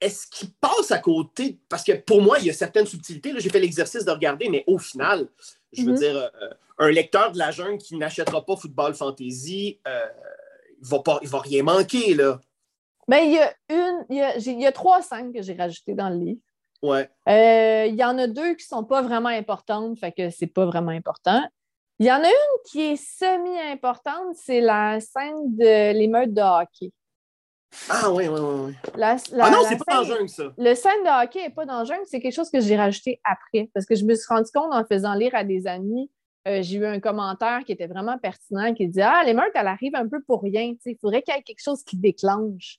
est-ce qu'il passe à côté? Parce que pour moi, il y a certaines subtilités. J'ai fait l'exercice de regarder, mais au final, je veux mhm. dire, euh, un lecteur de la jungle qui n'achètera pas Football Fantasy, euh, il ne va, va rien manquer. Là. Ben, il y a une, il y a, trois scènes que j'ai rajoutées dans le livre. Ouais. Euh, il y en a deux qui ne sont pas vraiment importantes, fait que c'est pas vraiment important. Il y en a une qui est semi-importante, c'est la scène de l'émeute de hockey. Ah oui, oui, oui. ah non, c'est pas dans jungle, ça. Le scène de hockey n'est pas dans jungle, c'est quelque chose que j'ai rajouté après. Parce que je me suis rendu compte en faisant lire à des amis, euh, j'ai eu un commentaire qui était vraiment pertinent qui disait Ah, l'émeute, elle arrive un peu pour rien. Il faudrait qu'il y ait quelque chose qui déclenche.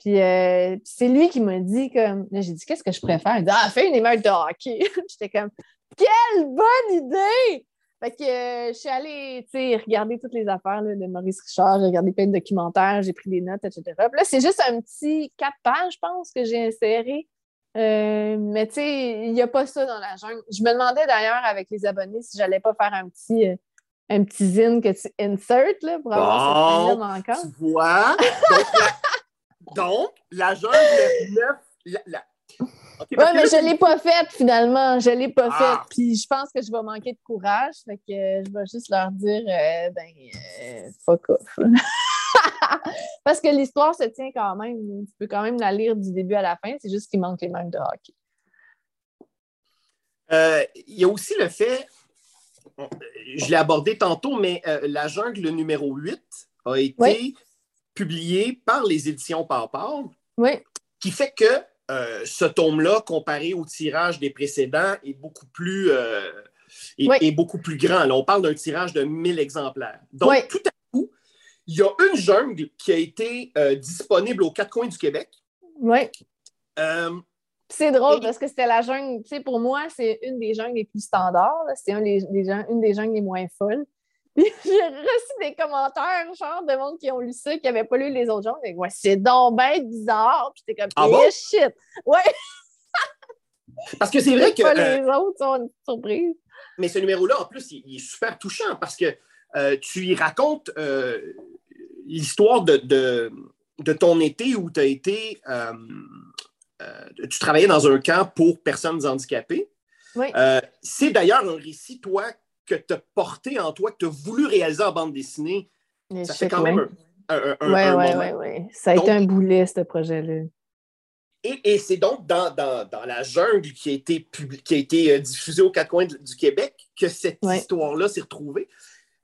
Puis euh, c'est lui qui m'a dit comme j'ai dit qu'est-ce que je préfère? Il dit Ah, fais une émeute de hockey. J'étais comme Quelle bonne idée! Fait que euh, je suis allée regarder toutes les affaires de Maurice Richard, j'ai regardé plein de documentaires, j'ai pris des notes, etc. Puis là, c'est juste un petit quatre pages, je pense, que j'ai inséré. Euh, mais tu sais, il n'y a pas ça dans la jungle. Je me demandais d'ailleurs avec les abonnés si j'allais pas faire un petit, euh, un petit zine que tu insert là, pour avoir cette encore. Tu vois? Donc, la, jungle 9, la, oui, mais je ne l'ai pas faite finalement. Je ne l'ai pas ah. faite. Puis je pense que je vais manquer de courage. Fait que je vais juste leur dire euh, ben euh, fuck off. Parce que l'histoire se tient quand même. Tu peux quand même la lire du début à la fin. C'est juste qu'il manque les mêmes de hockey. Euh, il y a aussi le fait, je l'ai abordé tantôt, mais La jungle numéro 8 a été publié par les éditions. Oui. Qui fait que euh, ce tome-là, comparé au tirage des précédents, est beaucoup plus, euh, est, beaucoup plus grand. Là, on parle d'un tirage de 1000 exemplaires. Donc, tout à coup, il y a une jungle qui a été euh, disponible aux quatre coins du Québec. Oui. c'est drôle parce que c'était la jungle, tu sais, pour moi, c'est une des jungles les plus standards. C'est une des jungles les moins folles. j'ai reçu des commentaires, genre, de monde qui ont lu ça, qui n'avaient pas lu les autres gens. Ouais, c'est donc bien bizarre. Puis j'étais comme, ah bon? shit. Ouais. parce que c'est vrai que. Pas les euh, autres sont une surprise. Mais ce numéro-là, en plus, il, est super touchant parce que euh, tu y racontes euh, l'histoire de, de, ton été où tu as été. tu travaillais dans un camp pour personnes handicapées. Oui. c'est d'ailleurs un récit, toi, que tu as porté en toi, que tu as voulu réaliser en bande dessinée, ça fait quand même un, un, ouais, ouais, Ça a été un boulet, ce projet-là. Et, c'est donc dans, la jungle qui a été, qui a été euh, diffusée aux quatre coins du Québec que cette histoire-là s'est retrouvée.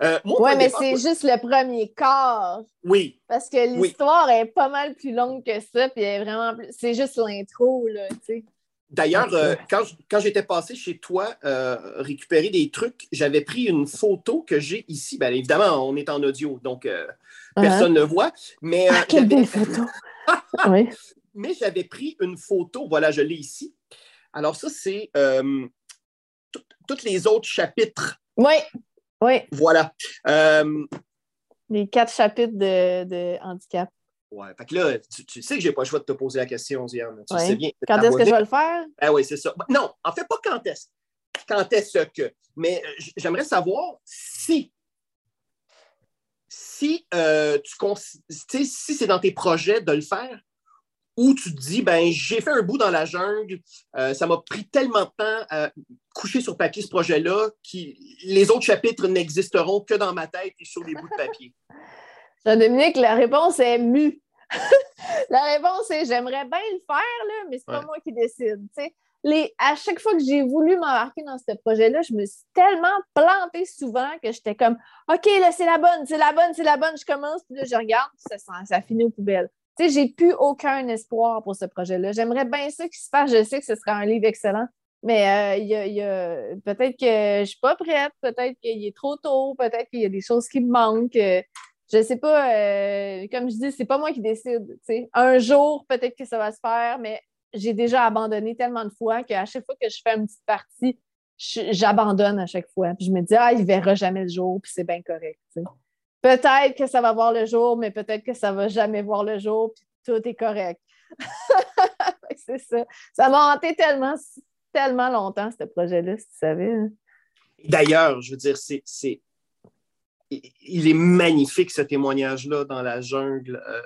Euh, oui, mais c'est juste le premier quart. Oui. Parce que l'histoire est pas mal plus longue que ça, puis vraiment C'est juste l'intro, là, tu sais. D'ailleurs, euh, quand, j'étais passé chez toi euh, récupérer des trucs, j'avais pris une photo que j'ai ici. Bien évidemment, on est en audio, donc uh-huh. personne ne voit. Mais, ah, quelle belle photo! oui. Mais j'avais pris une photo, voilà, je l'ai ici. Alors, ça, c'est tous les autres chapitres. Oui, oui. Voilà. les quatre chapitres de, de handicap. Ouais. Fait que là, tu, sais que j'ai pas le choix de te poser la question, Ziane. Tu sais bien. Quand est-ce que je vais le faire? Ah oui, c'est ça. Non, en fait, pas quand est-ce. Quand est-ce que. Mais euh, j'aimerais savoir si. Si, euh, tu, si c'est dans tes projets de le faire, ou tu te dis, ben, j'ai fait un bout dans la jungle, euh, ça m'a pris tellement de temps à coucher sur papier ce projet-là, que les autres chapitres n'existeront que dans ma tête et sur des bouts de papier. Jean-Dominique, la réponse est mu. la réponse est j'aimerais bien le faire, là, mais c'est pas moi qui décide. Les, à chaque fois que j'ai voulu m'embarquer dans ce projet-là, je me suis tellement plantée souvent que j'étais comme OK, là, c'est la bonne, c'est la bonne, c'est la bonne. Je commence, puis là, je regarde, ça, ça finit aux poubelles. Tu sais, j'ai plus aucun espoir pour ce projet-là. J'aimerais bien ça qu'il se fasse. Je sais que ce sera un livre excellent, mais euh, y a, peut-être que je suis pas prête, peut-être qu'il est trop tôt, peut-être qu'il y a des choses qui me manquent. Je sais pas, euh, comme je dis, c'est pas moi qui décide. Un jour, peut-être que ça va se faire, mais j'ai déjà abandonné tellement de fois qu'à chaque fois que je fais une petite partie, j'abandonne à chaque fois. Puis je me dis, ah, il verra jamais le jour, puis c'est bien correct. Peut-être que ça va voir le jour, mais peut-être que ça va jamais voir le jour, puis tout est correct. c'est ça. Ça m'a hanté tellement, tellement longtemps, ce projet-là, si tu savais. Hein. D'ailleurs, je veux dire, c'est il est magnifique ce témoignage-là dans la jungle. Euh,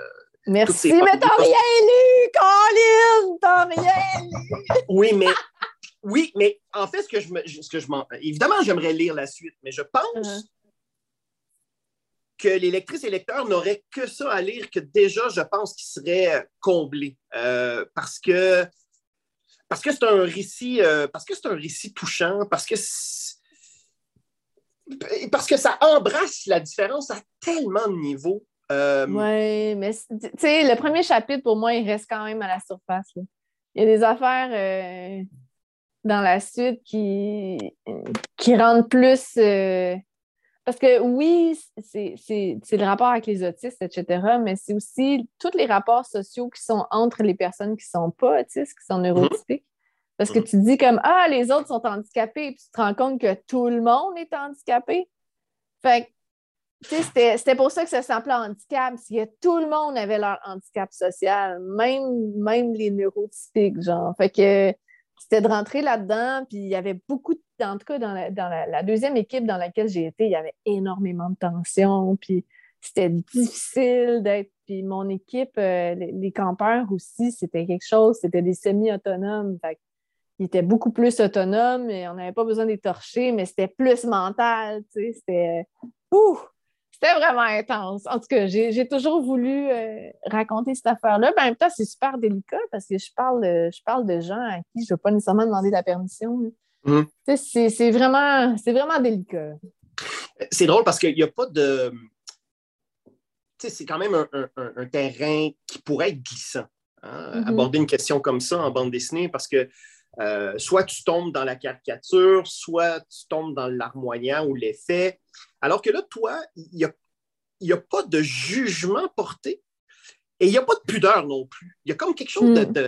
Merci, mais t'as rien lu, Colin! T'as rien lu! oui, mais oui, mais en fait, ce que je me, ce que je évidemment, j'aimerais lire la suite, mais je pense uh-huh. que les lectrices et lecteurs n'auraient que ça à lire que déjà, je pense qu'ils seraient comblés euh, parce que parce que c'est un récit euh, parce que c'est un récit touchant, parce que parce que ça embrasse la différence à tellement de niveaux. Euh, oui, mais tu sais, le premier chapitre, pour moi, il reste quand même à la surface. Il y a des affaires euh, dans la suite qui, qui rendent plus. Euh, parce que oui, c'est le rapport avec les autistes, etc., mais c'est aussi tous les rapports sociaux qui sont entre les personnes qui ne sont pas autistes, qui sont neurotypiques. Parce que tu dis comme Ah, les autres sont handicapés, puis tu te rends compte que tout le monde est handicapé. Fait que, c'était pour ça que ça s'appelait handicap, parce que tout le monde avait leur handicap social, même, même les neurotypiques, genre. Fait que c'était de rentrer là-dedans, puis il y avait beaucoup, de, en tout cas dans, la, deuxième équipe dans laquelle j'ai été, il y avait énormément de tension, puis c'était difficile d'être. Puis mon équipe, euh, les, campeurs aussi, c'était quelque chose, c'était des semi-autonomes. Fait il était beaucoup plus autonome et on n'avait pas besoin d'être torcher, mais c'était plus mental, tu sais, c'était... C'était vraiment intense. En tout cas, j'ai toujours voulu euh, raconter cette affaire-là. en même temps, c'est super délicat parce que je parle, de, je parle de gens à qui je ne veux pas nécessairement demander la permission. Mmh. C'est vraiment, vraiment délicat. C'est drôle parce qu'il n'y a pas de. C'est quand même un, terrain qui pourrait être glissant. Hein, mmh aborder une question comme ça en bande dessinée parce que euh, soit tu tombes dans la caricature, soit tu tombes dans l'armoignant ou l'effet. Alors que là, toi, il n'y a, a, pas de jugement porté et il n'y a pas de pudeur non plus. Il y a comme quelque chose de. Hmm.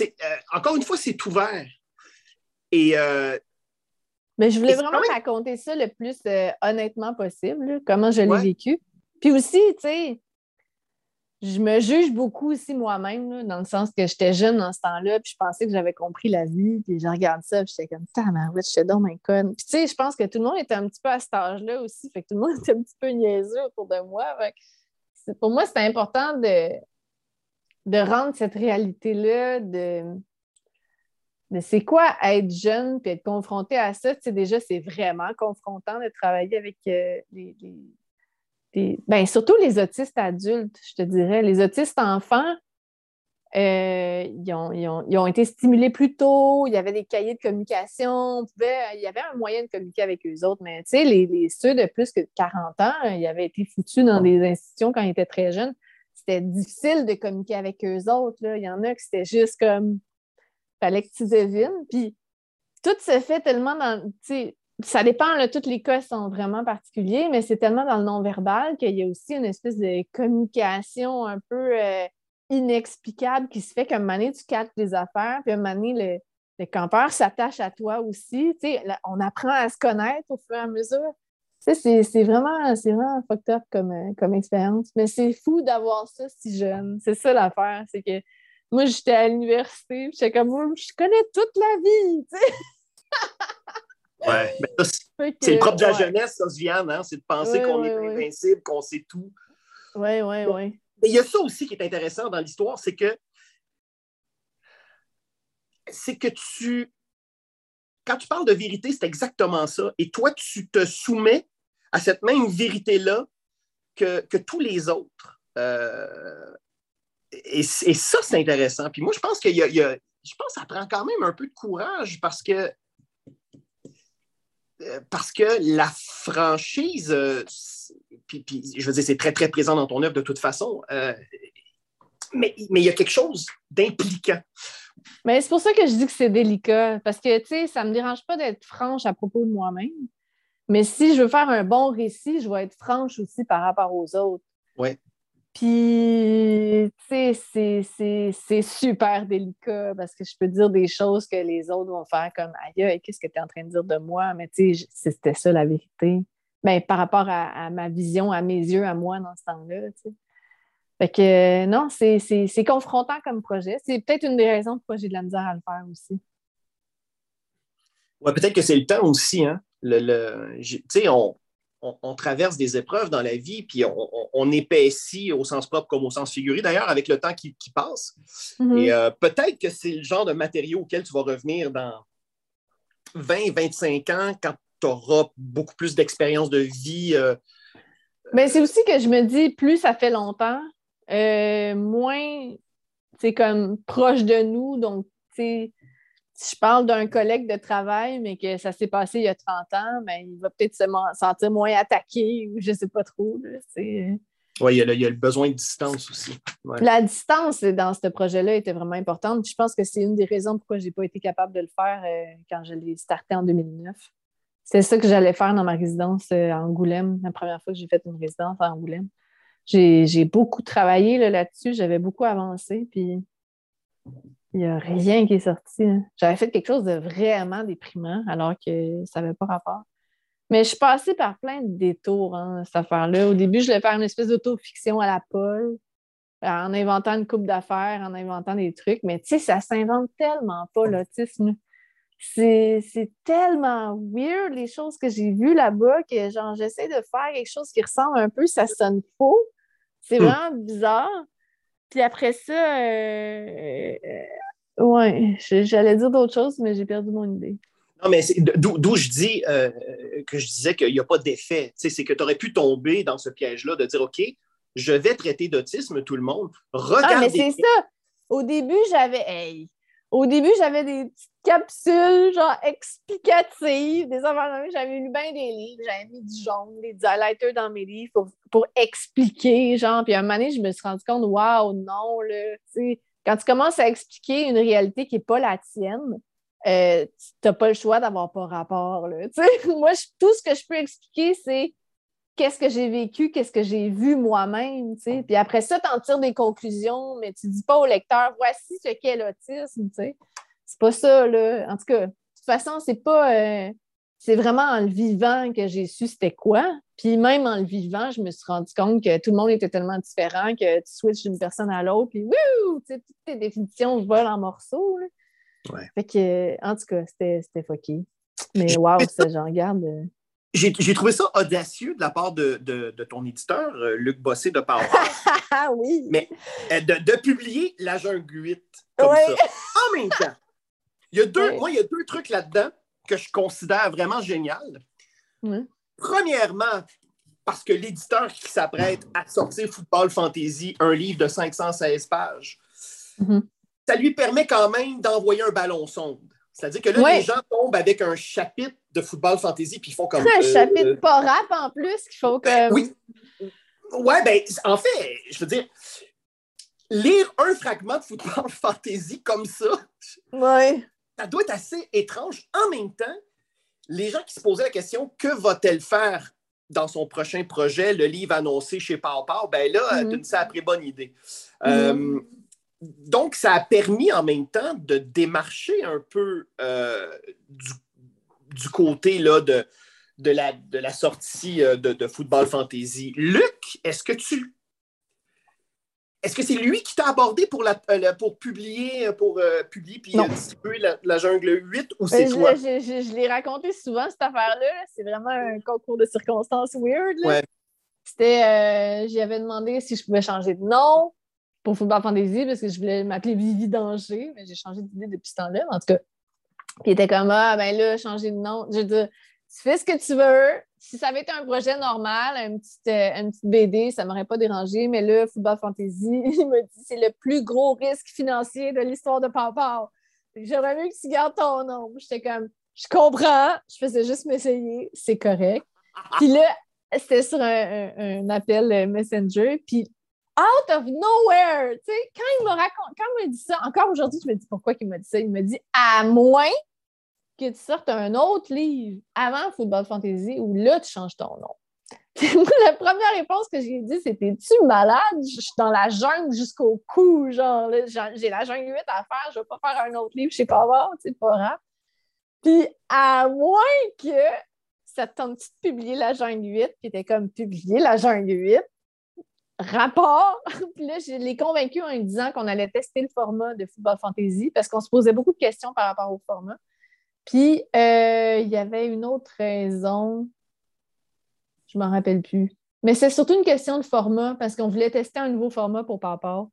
Euh, encore une fois, c'est ouvert. Et. Euh, Mais je voulais vraiment raconter ça le plus honnêtement possible, comment je l'ai vécu. Puis aussi, tu sais, je me juge beaucoup aussi moi-même, dans le sens que j'étais jeune dans ce temps-là, puis je pensais que j'avais compris la vie, puis je regarde ça, puis j'étais comme, je suis dans ma conne. Puis tu sais, je pense que tout le monde était un petit peu à cet âge-là aussi, fait que tout le monde était un petit peu niaiseux autour de moi. pour moi, c'était important de, de rendre cette réalité-là de, de c'est quoi être jeune puis être confronté à ça. Tu sais, déjà, c'est vraiment confrontant de travailler avec euh, les ben, surtout les autistes adultes, je te dirais. Les autistes enfants, euh, ils, ont, été stimulés plus tôt, il y avait des cahiers de communication, il y avait un moyen de communiquer avec eux autres, mais tu sais, les, ceux de plus que 40 ans, ils avaient été foutus dans des institutions quand ils étaient très jeunes. C'était difficile de communiquer avec eux autres. Il y en a qui c'était juste comme fallait que tu devines. Puis tout se fait tellement dans. Ça dépend, tous les cas sont vraiment particuliers, mais c'est tellement dans le non-verbal qu'il y a aussi une espèce de communication un peu euh, inexplicable qui se fait qu'à un moment donné, tu captes les affaires, puis à un moment donné, le, le campeur s'attache à toi aussi. on apprend à se connaître au fur et à mesure. C'est vraiment, vraiment fucked up comme, euh, comme expérience. Mais c'est fou d'avoir ça si jeune. C'est ça l'affaire. C'est que moi, j'étais à l'université, j'étais comme, je connais toute la vie. ouais, c'est le propre de la jeunesse, ça, Viviane, hein? c'est de penser qu'on est invincible, qu'on sait tout. Oui, oui, oui. Mais il y a ça aussi qui est intéressant dans l'histoire, c'est que c'est que tu quand tu parles de vérité, c'est exactement ça. Et toi, tu te soumets à cette même vérité-là que, tous les autres. Euh, et, ça, c'est intéressant. Puis moi, je pense qu'il y, a, je pense que ça prend quand même un peu de courage parce que euh, parce que la franchise, euh, puis, je veux dire, c'est très, très présent dans ton œuvre de toute façon, mais, mais il y a quelque chose d'impliquant. Mais c'est pour ça que je dis que c'est délicat, parce que, tu sais, ça ne me dérange pas d'être franche à propos de moi-même. Mais si je veux faire un bon récit, je vais être franche aussi par rapport aux autres. Oui. Puis, tu sais, c'est super délicat parce que je peux dire des choses que les autres vont faire comme aïe, qu'est-ce que tu es en train de dire de moi? Mais tu sais, c'était ça la vérité. Mais par rapport à, ma vision, à mes yeux, à moi dans ce temps-là, tu sais. Fait que non, c'est confrontant comme projet. C'est peut-être une des raisons pourquoi j'ai de la misère à le faire aussi. Ouais, peut-être que c'est le temps aussi, hein? le, tu sais, on, on, traverse des épreuves dans la vie, puis on, on, épaissit au sens propre comme au sens figuré, d'ailleurs, avec le temps qui, passe. Mm-hmm. Et euh, peut-être que c'est le genre de matériau auquel tu vas revenir dans 20, 25 ans, quand tu auras beaucoup plus d'expérience de vie. Euh, Mais c'est aussi que je me dis, plus ça fait longtemps, euh, moins c'est comme proche de nous, donc, tu sais, si je parle d'un collègue de travail, mais que ça s'est passé il y a 30 ans, ben, il va peut-être se sentir moins attaqué ou je ne sais pas trop. Oui, il, y a le besoin de distance aussi. La distance dans ce projet-là était vraiment importante. Je pense que c'est une des raisons pourquoi je n'ai pas été capable de le faire euh, quand je l'ai starté en 2009. C'est ça que j'allais faire dans ma résidence euh, à Angoulême, la première fois que j'ai fait une résidence à Angoulême. J'ai beaucoup travaillé là-dessus, j'avais beaucoup avancé, puis il n'y a rien qui est sorti. Hein. J'avais fait quelque chose de vraiment déprimant alors que ça n'avait pas rapport. Mais je suis passée par plein de détours, hein, cette affaire-là. Au début, je voulais faire une espèce d'autofiction à la Paul, en inventant une coupe d'affaires, en inventant des trucs. Mais tu sais, ça s'invente tellement pas, l'autisme. C'est tellement weird, les choses que j'ai vues là-bas, que genre, j'essaie de faire quelque chose qui ressemble un peu, ça sonne faux. C'est hmm. vraiment bizarre. Puis après ça, euh, oui, j'allais dire d'autres choses, mais j'ai perdu mon idée. Non, mais d'où je dis euh, que je disais qu'il n'y a pas d'effet. C'est que tu aurais pu tomber dans ce piège-là de dire OK, je vais traiter d'autisme tout le monde. Regardez. Ah, mais c'est ça. Au début, j'avais. Hey, au début, j'avais des petites capsules, genre explicatives, des J'avais lu bien des livres, j'avais mis du jaune, des highlighters dans mes livres pour, pour expliquer, genre. Puis à un moment donné, je me suis rendu compte, waouh, non, là, tu sais quand tu commences à expliquer une réalité qui n'est pas la tienne, euh, tu n'as pas le choix d'avoir pas rapport. Moi, tout ce que je peux expliquer, c'est qu'est-ce que j'ai vécu, qu'est-ce que j'ai vu moi-même. Puis après ça, tu en tires des conclusions, mais tu ne dis pas au lecteur voici ce qu'est l'autisme. C'est pas ça. Là. En tout cas, de toute façon, c'est pas. Euh, c'est vraiment en le vivant que j'ai su c'était quoi. Puis même en le vivant, je me suis rendu compte que tout le monde était tellement différent que tu switches d'une personne à l'autre, puis wouh, toutes tes définitions volent en morceaux. Ouais. Fait que, en tout cas, c'était fucké. Mais waouh, ça, j'en garde. Euh. J'ai trouvé ça audacieux de la part de, de, ton éditeur, euh, Luc Bossé de Power. Ah oui. Mais euh, de, de, publier La Jungle 8 comme ça. En même temps, il y a deux, moi, il y a deux trucs là-dedans que je considère vraiment génial. Premièrement, parce que l'éditeur qui s'apprête à sortir Football Fantasy, un livre de 516 pages, mm-hmm. ça lui permet quand même d'envoyer un ballon sonde. C'est-à-dire que là, les gens tombent avec un chapitre de Football Fantasy puis ils font comme. Un euh, chapitre pas rap en plus qu'il faut ben que. oui. Ouais, ben, en fait, je veux dire, lire un fragment de football fantasy comme ça, ouais. Ça doit être assez étrange. En même temps, les gens qui se posaient la question que va-t-elle faire dans son prochain projet, le livre annoncé chez Pau ben là, mm -hmm. une sacrée bonne idée. Mm -hmm. euh, donc, ça a permis en même temps de démarcher un peu euh, du, du, côté là, de, de, la, de la sortie euh, de, de Football Fantasy. Luc, est-ce que tu est-ce que c'est lui qui t'a abordé pour, la, euh, pour publier, pour euh, publier puis euh, distribuer la, la, Jungle 8 ou c'est toi? Je, je, je l'ai raconté souvent, cette affaire-là. C'est vraiment un concours de circonstances weird. Ouais. C'était, j'avais demandé si je pouvais changer de nom pour Football Fantasy parce que je voulais m'appeler Vivi Danger, mais j'ai changé d'idée depuis ce temps-là. En tout cas, puis il était comme, ah, ben là, changer de nom. Je veux dire, tu fais ce que tu veux. Si ça avait été un projet normal, euh, une petite BD, ça ne m'aurait pas dérangé. Mais là, Football Fantasy, il me dit c'est le plus gros risque financier de l'histoire de Papa. J'aimerais mieux que tu gardes ton nom. J'étais comme, je comprends, je faisais juste m'essayer, c'est correct. Puis là, c'était sur un, appel Messenger. Puis out of nowhere, tu sais, quand il me raconte, quand il me dit ça, encore aujourd'hui, je me dis pourquoi il m'a dit ça. Il me dit à moins que tu sortes un autre livre avant Football Fantasy où là, tu changes ton nom. la première réponse que j'ai dit, c'était Tu malade? Je suis dans la jungle jusqu'au cou. Genre, j'ai la jungle 8 à faire, je ne vais pas faire un autre livre, je sais pas voir, c'est pas grave. Puis, à moins que ça tente de publier la jungle 8, puis était comme publier la jungle 8, rapport. puis là, je l'ai convaincu en lui disant qu'on allait tester le format de Football Fantasy parce qu'on se posait beaucoup de questions par rapport au format. Puis, euh, il y avait une autre raison, je m'en rappelle plus. Mais c'est surtout une question de format parce qu'on voulait tester un nouveau format pour Papa.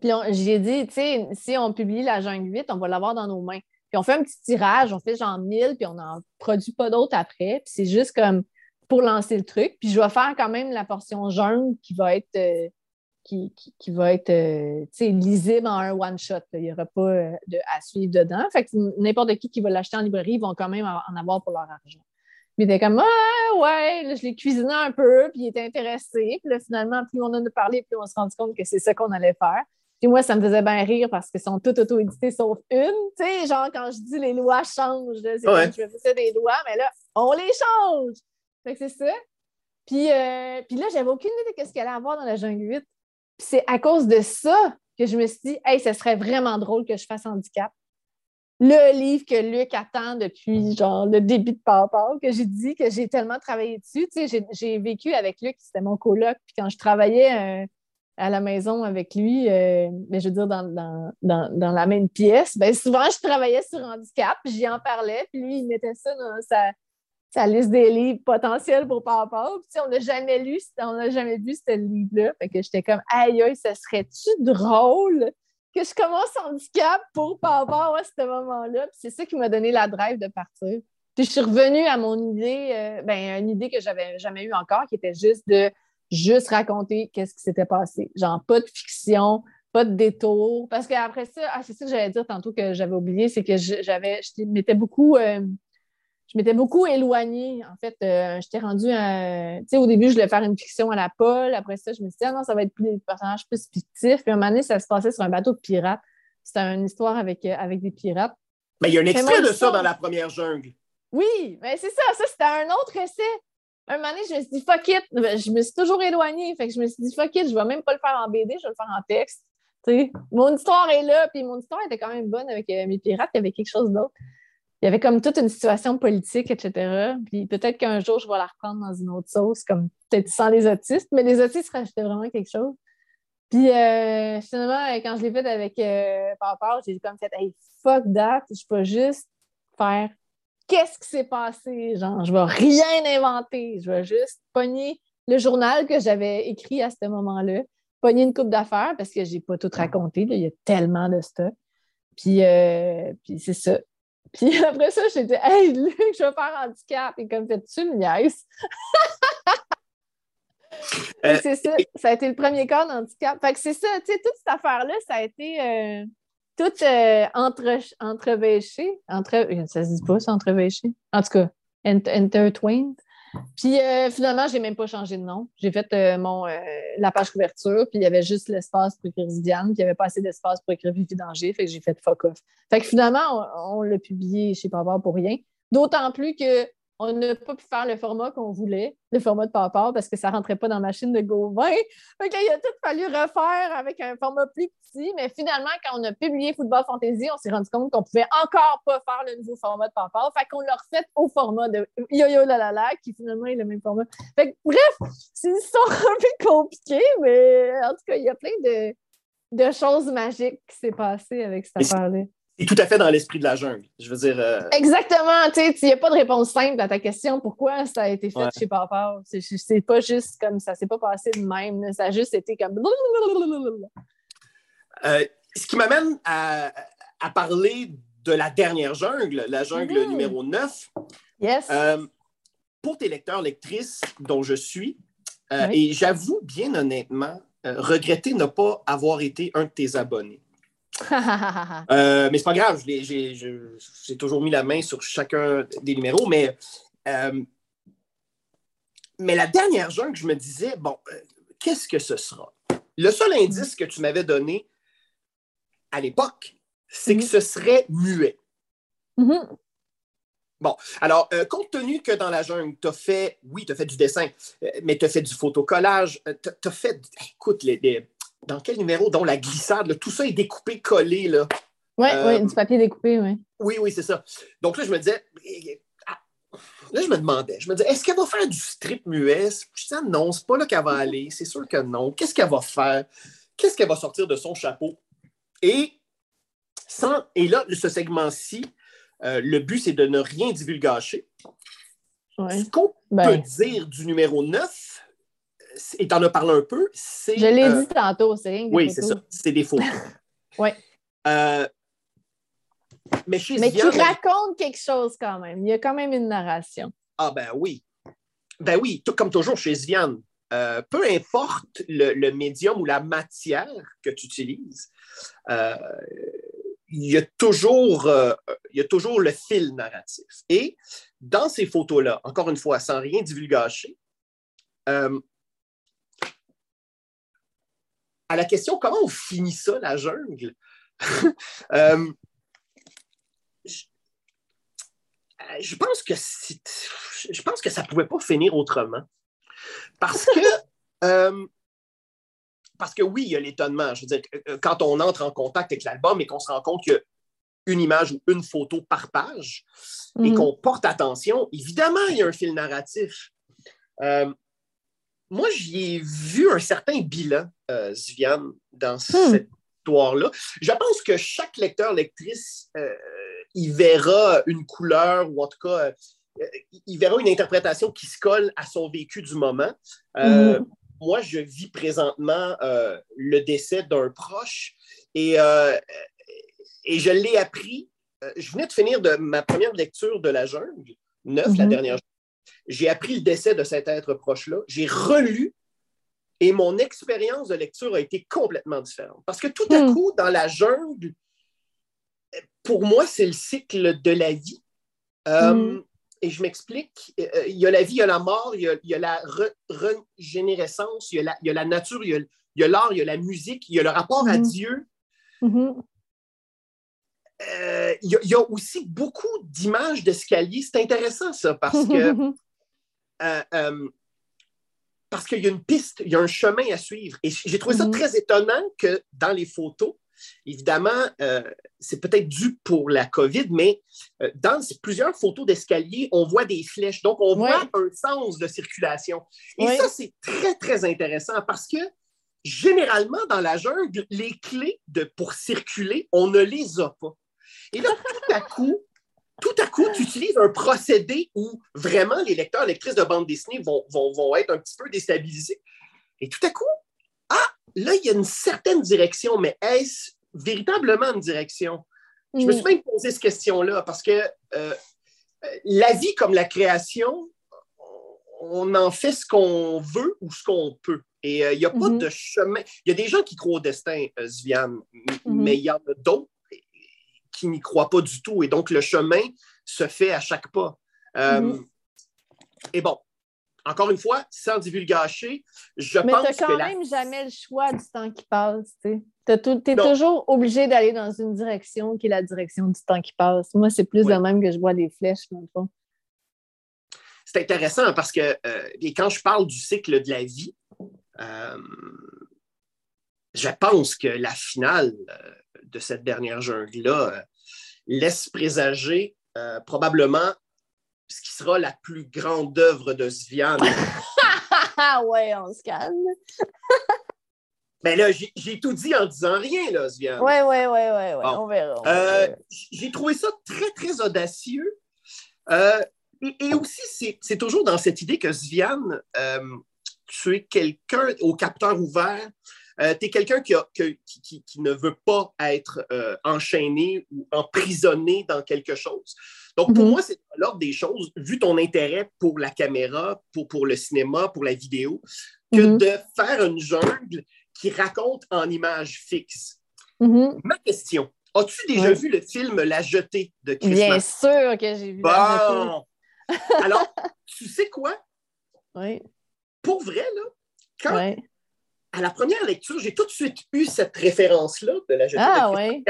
Puis, j'ai dit, tu sais, si on publie la jungle 8, on va l'avoir dans nos mains. Puis, on fait un petit tirage, on fait genre 1000, puis on n'en produit pas d'autres après. Puis, c'est juste comme pour lancer le truc. Puis, je vais faire quand même la portion jungle qui va être. Euh, qui, qui, qui, va être euh, lisible en un one-shot. Il n'y aura pas euh, de, à suivre dedans. Fait que n'importe qui qui va l'acheter en librairie, ils vont quand même en avoir pour leur argent. Puis il était comme Ah ouais, là, je l'ai cuisiné un peu, puis il était intéressé. Puis là, finalement, plus on en a parlé, plus on s'est rendu compte que c'est ça qu'on allait faire. Puis moi, ça me faisait bien rire parce qu'ils sont tous auto-édités sauf une. Tu sais, genre quand je dis les lois changent, c'est ouais. comme je me faisais des lois, mais là, on les change. Fait que c'est ça. Puis, euh, puis là, j'avais aucune idée de ce qu'il allait avoir dans la jungle 8 c'est à cause de ça que je me suis dit, hey, ce serait vraiment drôle que je fasse handicap. Le livre que Luc attend depuis genre le début de Papa, que j'ai dit que j'ai tellement travaillé dessus. Tu sais, j'ai vécu avec Luc, c'était mon coloc, puis quand je travaillais euh, à la maison avec lui, euh, ben, je veux dire, dans, dans, la même pièce, ben, souvent je travaillais sur handicap, j'y en parlais, puis lui, il mettait ça dans sa, sa liste des livres potentiels pour Papa. Puis, on n'a jamais lu, on n'a jamais vu ce livre-là. Fait que j'étais comme, aïe, aïe, ça serait-tu drôle que je commence handicap pour Papa à ce moment-là? Puis c'est ça qui m'a donné la drive de partir. Puis je suis revenue à mon idée, euh, ben, une idée que j'avais jamais eue encore, qui était juste de juste raconter qu'est-ce qui s'était passé. Genre, pas de fiction, pas de détour. Parce qu'après ça, ah, c'est ça que j'allais dire tantôt que j'avais oublié, c'est que j'avais, je mettais beaucoup. Euh, je m'étais beaucoup éloignée. En fait, euh, j'étais rendue à. Tu sais, au début, je voulais faire une fiction à la Paul. Après ça, je me suis dit, ah non, ça va être plus des personnages plus fictifs. Puis un moment donné, ça se passait sur un bateau de pirates. C'était une histoire avec, euh, avec des pirates. Mais il y a un extrait de ça dans la première jungle. Oui, mais c'est ça. Ça, c'était un autre essai. Un moment donné, je me suis dit, fuck it. Je me suis toujours éloignée. Fait que je me suis dit, fuck it, je vais même pas le faire en BD, je vais le faire en texte. sais, mon histoire est là, puis mon histoire était quand même bonne avec euh, mes pirates, il y avait quelque chose d'autre il y avait comme toute une situation politique, etc. Puis peut-être qu'un jour, je vais la reprendre dans une autre sauce, comme peut-être sans les autistes, mais les autistes rajoutaient vraiment quelque chose. Puis euh, finalement, quand je l'ai fait avec euh, Papa, j'ai comme fait Hey, fuck that, je peux juste faire qu'est-ce qui s'est passé? Genre, je vais rien inventer, je vais juste pogner le journal que j'avais écrit à ce moment-là, pogner une coupe d'affaires parce que j'ai pas tout raconté, il y a tellement de stuff. Puis, euh, puis c'est ça. Puis après ça, j'ai dit Hey, Luc, je vais faire handicap. Et comme fais-tu une nièce? euh, c'est ça. Ça a été le premier cas d'handicap. Fait que c'est ça, tu sais, toute cette affaire-là, ça a été euh, tout euh, entre, entrevéché. Entre, ça se dit pas, ça, entrevéché. En tout cas, intertwined. Puis euh, finalement, je n'ai même pas changé de nom. J'ai fait euh, mon, euh, la page couverture, puis il y avait juste l'espace pour écrire Viviane, puis il n'y avait pas assez d'espace pour écrire Vivi Danger, fait que j'ai fait fuck off. Fait que finalement, on, l'a publié chez Papa pour rien. D'autant plus que on n'a pas pu faire le format qu'on voulait, le format de Papa, parce que ça ne rentrait pas dans la machine de Gauvin. Fait il a tout fallu refaire avec un format plus petit. Mais finalement, quand on a publié Football Fantasy, on s'est rendu compte qu'on ne pouvait encore pas faire le nouveau format de Papa. Fait qu'on l'a refait au format de Yo-Yo La La La, qui finalement est le même format. Fait bref, c'est une histoire un peu compliquée, mais en tout cas, il y a plein de, de choses magiques qui s'est passé avec cette affaire-là est tout à fait dans l'esprit de la jungle. Je veux dire. Euh, Exactement. Tu il n'y a pas de réponse simple à ta question. Pourquoi ça a été fait chez Papa? C'est pas juste comme ça, c'est pas passé de même. Ça a juste été comme. Euh, ce qui m'amène à, parler de la dernière jungle, la jungle mm-hmm. numéro 9. Yes. Euh, pour tes lecteurs, lectrices dont je suis, et j'avoue bien honnêtement, regretter ne pas avoir été un de tes abonnés. Euh, mais c'est pas grave, j'ai toujours mis la main sur chacun des numéros, mais, euh, mais la dernière jungle, je me disais, bon, euh, qu'est-ce que ce sera? Le seul indice que tu m'avais donné à l'époque, c'est que mm-hmm. ce serait muet. Mm-hmm. Bon, alors, compte tenu que dans la jungle, tu as fait, oui, tu as fait du dessin, mais tu as fait du photocollage, tu as fait, écoute, les, dans quel numéro? Dans la glissade, tout ça est découpé, collé. Là. Oui, euh, du papier découpé, oui. Oui, oui, c'est ça. Donc là, je me disais, ah, là, je me demandais, je me disais, est-ce qu'elle va faire du strip muet? Je disais, non, c'est pas là qu'elle va aller, c'est sûr que non. Qu'est-ce qu'elle va faire? Qu'est-ce qu'elle va sortir de son chapeau? Et, sans, et là, ce segment-ci, euh, le but, c'est de ne rien divulgacher. Ouais. Ce qu'on ben. peut dire du numéro 9, et tu en as parlé un peu, c'est. Je l'ai euh, dit tantôt, c'est rien Oui, c'est ça. C'est des photos. oui. Euh, mais chez Mais qui raconte quelque chose quand même. Il y a quand même une narration. Ah, ben oui. Ben oui, tout, comme toujours chez Sviane. Euh, peu importe le, médium ou la matière que tu utilises, il, y a toujours, il y a toujours le fil narratif. Et dans ces photos-là, encore une fois, sans rien divulgacher, à la question comment on finit ça, la jungle, euh, je, pense que je pense que ça ne pouvait pas finir autrement. Parce que, euh, parce que oui, il y a l'étonnement. Je veux dire, euh, quand on entre en contact avec l'album et qu'on se rend compte qu'il y a une image ou une photo par page et mhm. qu'on porte attention, évidemment, il y a un fil narratif moi, j'y ai vu un certain bilan, euh, dans hmm. cette histoire-là. Je pense que chaque lecteur, lectrice, euh, il verra une couleur ou en tout cas, euh, il verra une interprétation qui se colle à son vécu du moment. Euh, hmm. Moi, je vis présentement le décès d'un proche et, et je l'ai appris. je venais de finir de ma première lecture de La Jungle, neuf, la hmm. dernière j'ai appris le décès de cet être proche-là, j'ai relu et mon expérience de lecture a été complètement différente. Parce que tout à hmm. coup, dans la jungle, pour moi, c'est le cycle de la vie. Euh, hmm. Et je m'explique, euh, il y a la vie, il y a la mort, il y a, la régénérescence, il y a la, nature, il y a l'art, il y a la musique, il y a le rapport à hmm. Dieu. Euh, il, y a, aussi beaucoup d'images d'escalier. C'est intéressant, ça, parce que Euh, euh, parce qu'il y a une piste, il y a un chemin à suivre. Et j'ai trouvé ça mhm. très étonnant que dans les photos, évidemment, euh, c'est peut-être dû pour la COVID, mais dans plusieurs photos d'escalier, on voit des flèches. Donc, on voit un sens de circulation. Et ça, c'est très, très intéressant parce que généralement, dans la jungle, les clés de, pour circuler, on ne les a pas. Et là, tout à coup, tout à coup, tu utilises un procédé où vraiment les lecteurs, lectrices de bande dessinée vont, vont, être un petit peu déstabilisés. Et tout à coup, ah, là, il y a une certaine direction, mais est-ce véritablement une direction? Je me suis même posé cette question-là parce que euh, la vie comme la création, on en fait ce qu'on veut ou ce qu'on peut. Et euh, il n'y a pas mm-hmm. de chemin. Il y a des gens qui croient au destin, euh, mm-hmm. mais il y en a d'autres qui n'y croient pas du tout. Et donc, le chemin se fait à chaque pas. Euh, mm-hmm. Et bon, encore une fois, sans divulgacher, je Mais pense tu quand que la- même jamais le choix du temps qui passe. Tu es Non. toujours obligé d'aller dans une direction qui est la direction du temps qui passe. Moi, c'est plus Oui. de même que je vois des flèches, dans le fond. c'est intéressant parce que euh, et quand je parle du cycle de la vie, euh, je pense que la finale euh, de cette dernière jungle-là euh, laisse présager euh, probablement ce qui sera la plus grande œuvre de Sviane. Ah ouais, on se calme. Mais là, j'ai tout dit en disant rien, là, Sviane. Ouais, ouais, ouais, ouais, ouais. On verra. Euh, j'ai trouvé ça très, très audacieux. Euh, et, et aussi, c'est- toujours dans cette idée que Svian, tu es quelqu'un au capteur ouvert, tu es quelqu'un qui, a- que- qui- qui- qui ne veut pas être euh, enchaîné ou emprisonné dans quelque chose. Donc, pour Mhm. moi, c'est l'ordre des choses, vu ton intérêt pour la caméra, pour, pour le cinéma, pour la vidéo, que Mhm. de faire une jungle qui raconte en images fixes. Mhm. Ma question, as-tu déjà vu le film La Jetée de Chris Bien Martin? sûr que j'ai vu la Bon! Alors, tu sais quoi? Oui, Pour vrai, là, quand, oui. À la première lecture, j'ai tout de suite eu cette référence-là de La Jetée Ah de oui.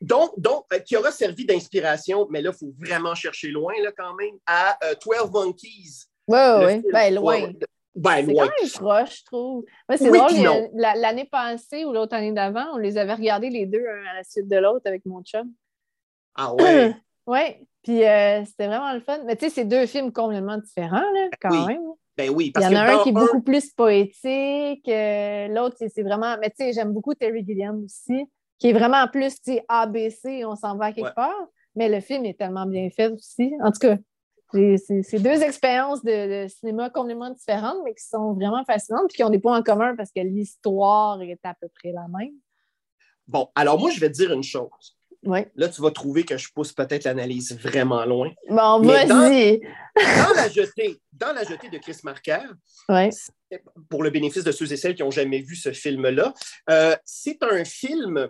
Dont, dont, euh, qui aura servi d'inspiration, mais là, il faut vraiment chercher loin, là, quand même, à euh, 12 Monkeys. Oui, oui. Ben, loin. Ben, C'est loin. quand même proche, je trouve. Ouais, c'est Oui, drôle, l'année passée ou l'autre année d'avant, on les avait regardés les deux, un à la suite de l'autre avec mon chum. Ah ouais. Oui, puis euh, c'était vraiment le fun. Mais tu sais, c'est deux films complètement différents, là, quand Oui, même. Ben oui, Il y en que a un qui est un- beaucoup plus poétique, euh, l'autre, c'est vraiment. Mais tu sais, j'aime beaucoup Terry Gilliam aussi, qui est vraiment plus ABC, on s'en va à quelque Ouais. part. Mais le film est tellement bien fait aussi. En tout cas, c'est deux expériences de, de cinéma complètement différentes, mais qui sont vraiment fascinantes, puis qui ont des points en commun parce que l'histoire est à peu près la même. Bon, alors moi, je vais te dire une chose. Là, tu vas trouver que je pousse peut-être l'analyse vraiment loin. Bon, dans- vas-y. Dans la jetée, dans la jetée de Chris Marker, Ouais. pour le bénéfice de ceux et celles qui n'ont jamais vu ce film-là, euh, c'est un film,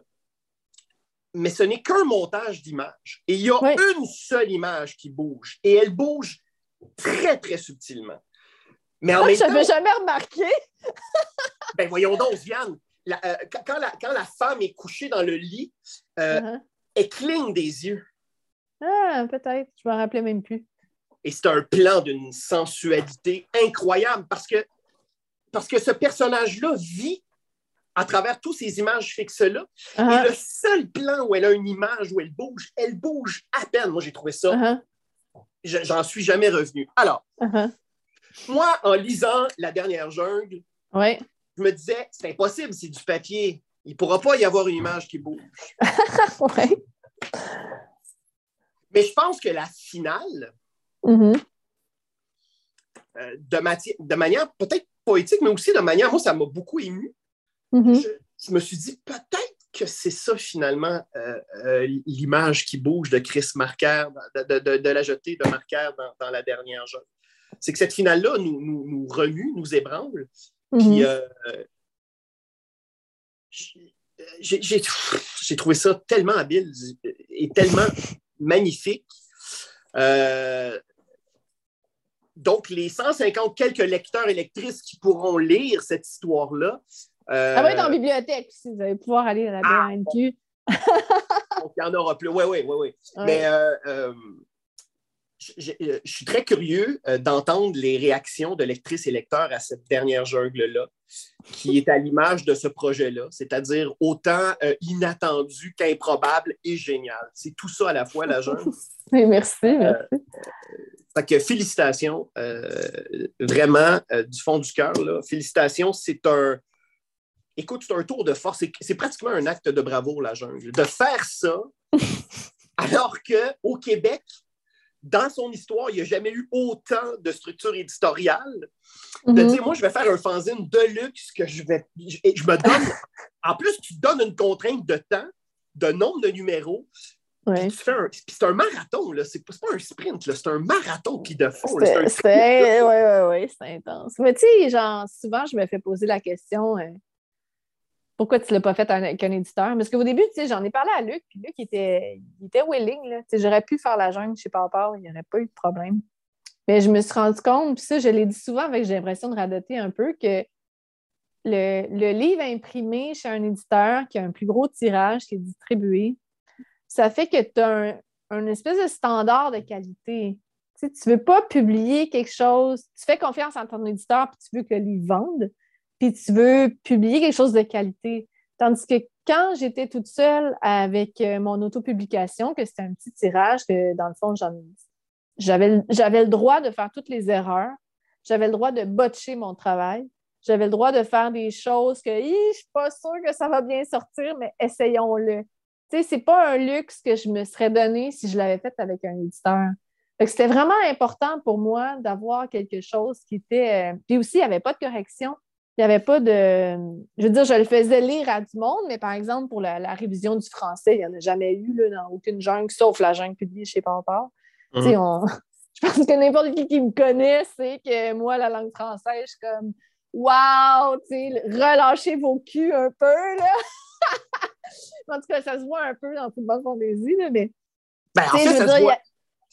mais ce n'est qu'un montage d'images. Et il y a une seule image qui bouge. Et elle bouge très, très subtilement. Mais en Je même temps, n'avais jamais remarqué. ben voyons donc, Viane, la- euh, quand, quand la, quand la femme est couchée dans le lit, euh, Uh-huh. Elle cligne des yeux. Ah, peut-être. Je me rappelais même plus. Et c'est un plan d'une sensualité incroyable parce que, parce que ce personnage-là vit à travers toutes ces images fixes-là. Et le seul plan où elle a une image où elle bouge, elle bouge à peine. Moi, j'ai trouvé ça, je- j'en suis jamais revenu. Alors, ah. moi, en lisant La dernière jungle, Ouais. je me disais, c'est impossible, c'est du papier. Il ne pourra pas y avoir une image qui bouge. Ouais. Mais je pense que la finale, Mhm. euh, de, manière peut-être poétique, mais aussi de manière, moi, ça m'a beaucoup ému. Mhm. je, je me suis dit peut-être que c'est ça finalement euh, euh, l'image qui bouge de Chris Marker, de, de- de- de la jetée de Marker dans, dans la dernière jeune. C'est que cette finale-là nous, nous, nous remue, nous ébranle. Mhm. euh, j'ai- j'ai trouvé ça tellement habile et tellement magnifique. Euh, donc, les 150 quelques lecteurs et lectrices qui pourront lire cette histoire-là, euh, Elle va être en bibliothèque aussi. Vous allez pouvoir aller à la Ah, BNQ. Donc, il y en aura plus. Oui, oui, oui. Ouais. Mais euh, euh, je je- je suis très curieux euh, d'entendre les réactions de lectrices et lecteurs à cette dernière jungle-là, qui est à l'image de ce projet-là, c'est-à-dire autant euh, inattendu qu'improbable et génial. C'est tout ça à la fois, la jungle. Oui, merci, merci. Fait que félicitations, euh, vraiment, euh, du fond du cœur. Félicitations, c'est un. Écoute, c'est un tour de force. C'est- C'est pratiquement un acte de bravoure, la jungle. De faire ça, alors qu'au Québec, dans son histoire, il n'y a jamais eu autant de structures éditoriales. De Mhm. dire, moi, je vais faire un fanzine de luxe que je vais. Je, je me donne. en plus, tu donnes une contrainte de temps, de nombre de numéros. Ouais. Un- c'est un marathon, là. C'est pas, un sprint, là. C'est un marathon puis de fond. C'est ouais, c'est intense. Mais tu sais, genre, souvent, je me fais poser la question euh, pourquoi tu ne l'as pas fait avec un éditeur? Parce qu'au début, j'en ai parlé à Luc, puis Luc il était, il était willing. J'aurais pu faire la jungle chez Papa, il n'y aurait pas eu de problème. Mais je me suis rendu compte, puis ça, je l'ai dit souvent avec j'ai l'impression de radoter un peu, que le, livre imprimé chez un éditeur qui a un plus gros tirage, qui est distribué, ça fait que tu as un, espèce de standard de qualité. Tu ne veux pas publier quelque chose, tu fais confiance en ton éditeur, puis tu veux que le vende, puis tu veux publier quelque chose de qualité. Tandis que quand j'étais toute seule avec euh, mon autopublication, que c'était un petit tirage, que dans le fond, j'avais le droit de faire toutes les erreurs, j'avais le droit de botcher mon travail, j'avais le droit de faire des choses que je ne suis pas sûre que ça va bien sortir, mais essayons-le. Tu sais, c'est pas un luxe que je me serais donné si je l'avais fait avec un éditeur. C'était vraiment important pour moi d'avoir quelque chose qui était. Euh, puis aussi, il n'y avait pas de correction. Il n'y avait pas de. Je veux dire, je le faisais lire à du monde, mais par exemple, pour la, révision du français, il n'y en a jamais eu là, dans aucune jungle, sauf la jungle publiée chez Papa. Mhm. Je pense que n'importe qui qui me connaît sait que moi, la langue française, je suis comme Wow! Relâchez vos culs un peu, là! en tout cas, ça se voit un peu dans bonne fantaisie, là, mais. Ben, en fait, ça, se voit.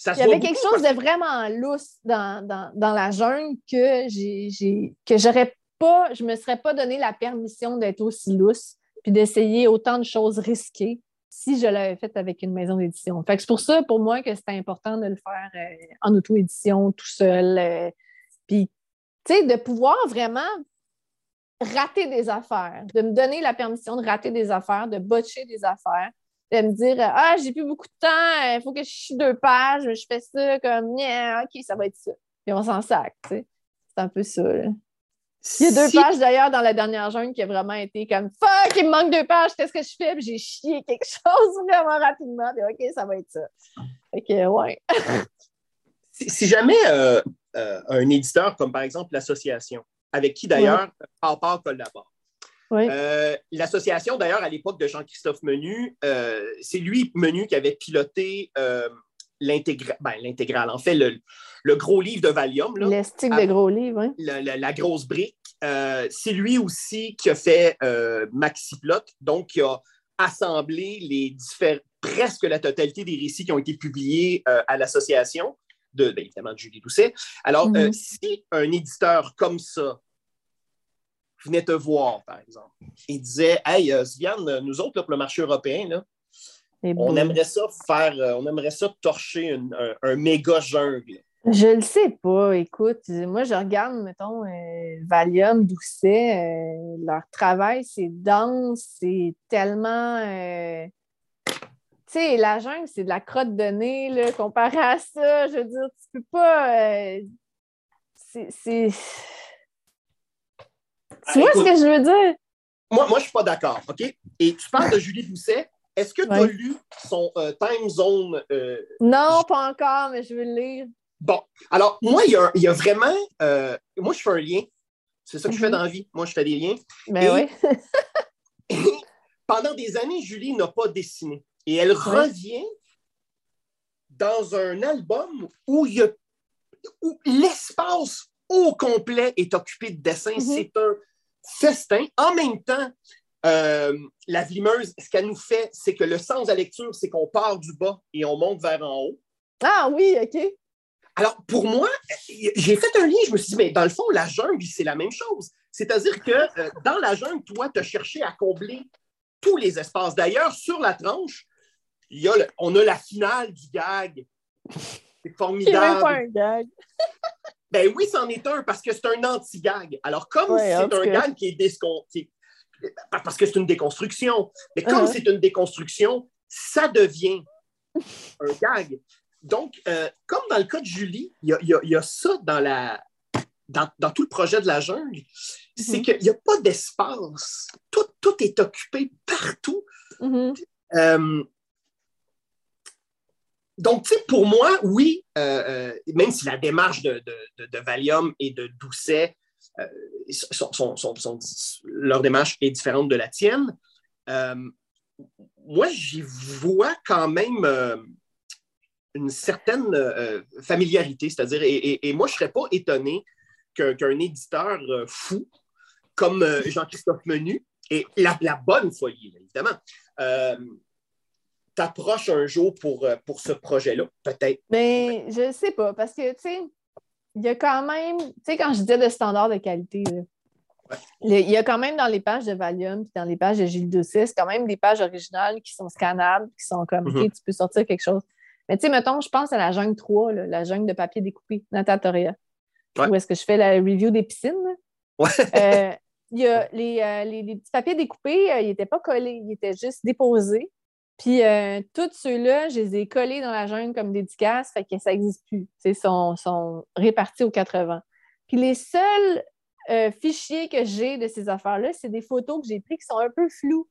Il y avait quelque chose de vraiment lousse dans, dans, dans la jungle que j'ai que j'aurais pas, je me serais pas donné la permission d'être aussi lousse puis d'essayer autant de choses risquées si je l'avais fait avec une maison d'édition. Fait c'est pour ça, pour moi, que c'était important de le faire euh, en auto-édition, tout seul. Euh, puis, tu sais, de pouvoir vraiment rater des affaires, de me donner la permission de rater des affaires, de botcher des affaires, de me dire Ah, j'ai plus beaucoup de temps, il faut que je chie deux pages, je fais ça comme OK, ça va être ça. Puis on s'en sac, tu sais. C'est un peu ça. Il y a deux pages d'ailleurs dans la dernière jungle qui a vraiment été comme Fuck, il me manque deux pages, qu'est-ce que je fais? Puis j'ai chié quelque chose vraiment rapidement. Puis OK, ça va être ça. OK, ouais. si, jamais euh, euh, un éditeur comme par exemple l'association, avec qui d'ailleurs Papa collabore. Euh, l'association, d'ailleurs, à l'époque de Jean-Christophe Menu, c'est lui, Menu, qui avait piloté l'intégrale, ben, l'intégrale, en fait, le, le, gros livre de Valium. Le stick de gros livre, oui. La, grosse brique. Euh, c'est lui aussi qui a fait euh, Maxiplot, donc qui a assemblé les presque la totalité des récits qui ont été publiés euh, à l'association, de, bien évidemment de Julie Doucet. Alors, mm-hmm. si un éditeur comme ça venait te voir, par exemple, et disait Hey, Sviane, nous autres, pour le marché européen, là, on aimerait ça faire, euh, on aimerait ça torcher un, méga jungle. Je le sais pas. Écoute, moi, je regarde, mettons, euh, Valium, Doucet, euh, leur travail, c'est dense, c'est tellement. tu sais, la jungle, c'est de la crotte de nez, là, comparé à ça. Je veux dire, tu peux pas. c'est. Tu vois ce que je veux dire? Moi, moi je suis pas d'accord, OK? Et tu parles de Julie Doucet, est-ce que tu as lu son euh, time zone? Euh, non, pas encore, mais je vais le lire. Bon, alors moi, il y a, vraiment. Euh, moi, je fais un lien. C'est ça que je fais mhm. dans la vie. Moi, je fais des liens. Mais ben oui. pendant des années, Julie n'a pas dessiné. Et elle revient dans un album où, où l'espace au complet est occupé de dessins. Mhm. C'est un festin. En même temps, euh, la vlimeuse, ce qu'elle nous fait, c'est que le sens de la lecture, c'est qu'on part du bas et on monte vers en haut. Ah oui, OK. Alors, pour moi, j'ai fait un lien, je me suis dit, mais dans le fond, la jungle, c'est la même chose. C'est-à-dire que euh, dans la jungle, toi, tu as cherché à combler tous les espaces. D'ailleurs, sur la tranche, il y a on a la finale du gag. C'est formidable. pas un gag. ben oui, c'en est un, parce que c'est un anti-gag. Alors, comme c'est un gag qui est, discontinué, parce que c'est une déconstruction. Mais comme uh-huh. c'est une déconstruction, ça devient un gag. Donc, euh, comme dans le cas de Julie, il y, a, ça dans, la, dans, tout le projet de la jungle, c'est mm-hmm. qu'il n'y a pas d'espace. Tout, tout, est occupé partout. Mm-hmm. Euh, donc, tu sais, pour moi, oui, euh, même si la démarche de, de, de Valium et de Doucet euh, leur démarche est différente de la tienne. Euh, moi, j'y vois quand même euh, une certaine familiarité, c'est-à-dire, et, moi, je ne serais pas étonné qu'un éditeur fou comme Jean-Christophe Menu, et la, bonne folie, évidemment, t'approche un jour pour, pour ce projet-là, peut-être. Mais je ne sais pas, parce que, tu sais, il y a quand même, tu sais, quand je disais de standard de qualité, il y a quand même dans les pages de Valium puis dans les pages de Gilles Doucet, quand même des pages originales qui sont scannables, qui sont comme. OK, tu peux sortir quelque chose. Mais tu sais, mettons, je pense à la jungle 3, la jungle de papier découpé, Natatoria. Où est-ce que je fais la review des piscines? Ouais. Euh, il y a euh, les, les, petits papiers découpés, euh, ils n'étaient pas collés, ils étaient juste déposés. Puis tous ceux-là, je les ai collés dans la jungle comme dédicaces, fait que ça n'existe plus. Ils sont, sont répartis aux 80. Puis les seuls fichiers que j'ai de ces affaires-là, c'est des photos que j'ai prises qui sont un peu floues.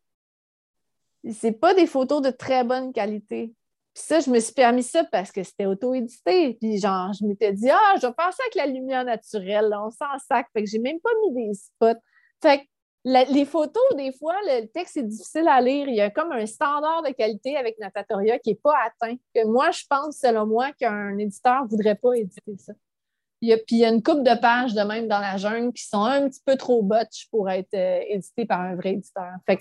C'est pas des photos de très bonne qualité. Puis ça, je me suis permis ça parce que c'était auto-édité. Puis genre, je m'étais dit, ah, je vais passer avec la lumière naturelle, on s'en sac. Fait que j'ai même pas mis des spots. Fait que les photos, des fois, le texte est difficile à lire. Il y a comme un standard de qualité avec Natatoria qui n'est pas atteint. Que moi, je pense, selon moi, qu'un éditeur ne voudrait pas éditer ça. Il y a, puis il y a une coupe de pages de même dans la jungle qui sont un petit peu trop botches pour être euh, éditées par un vrai éditeur. Fait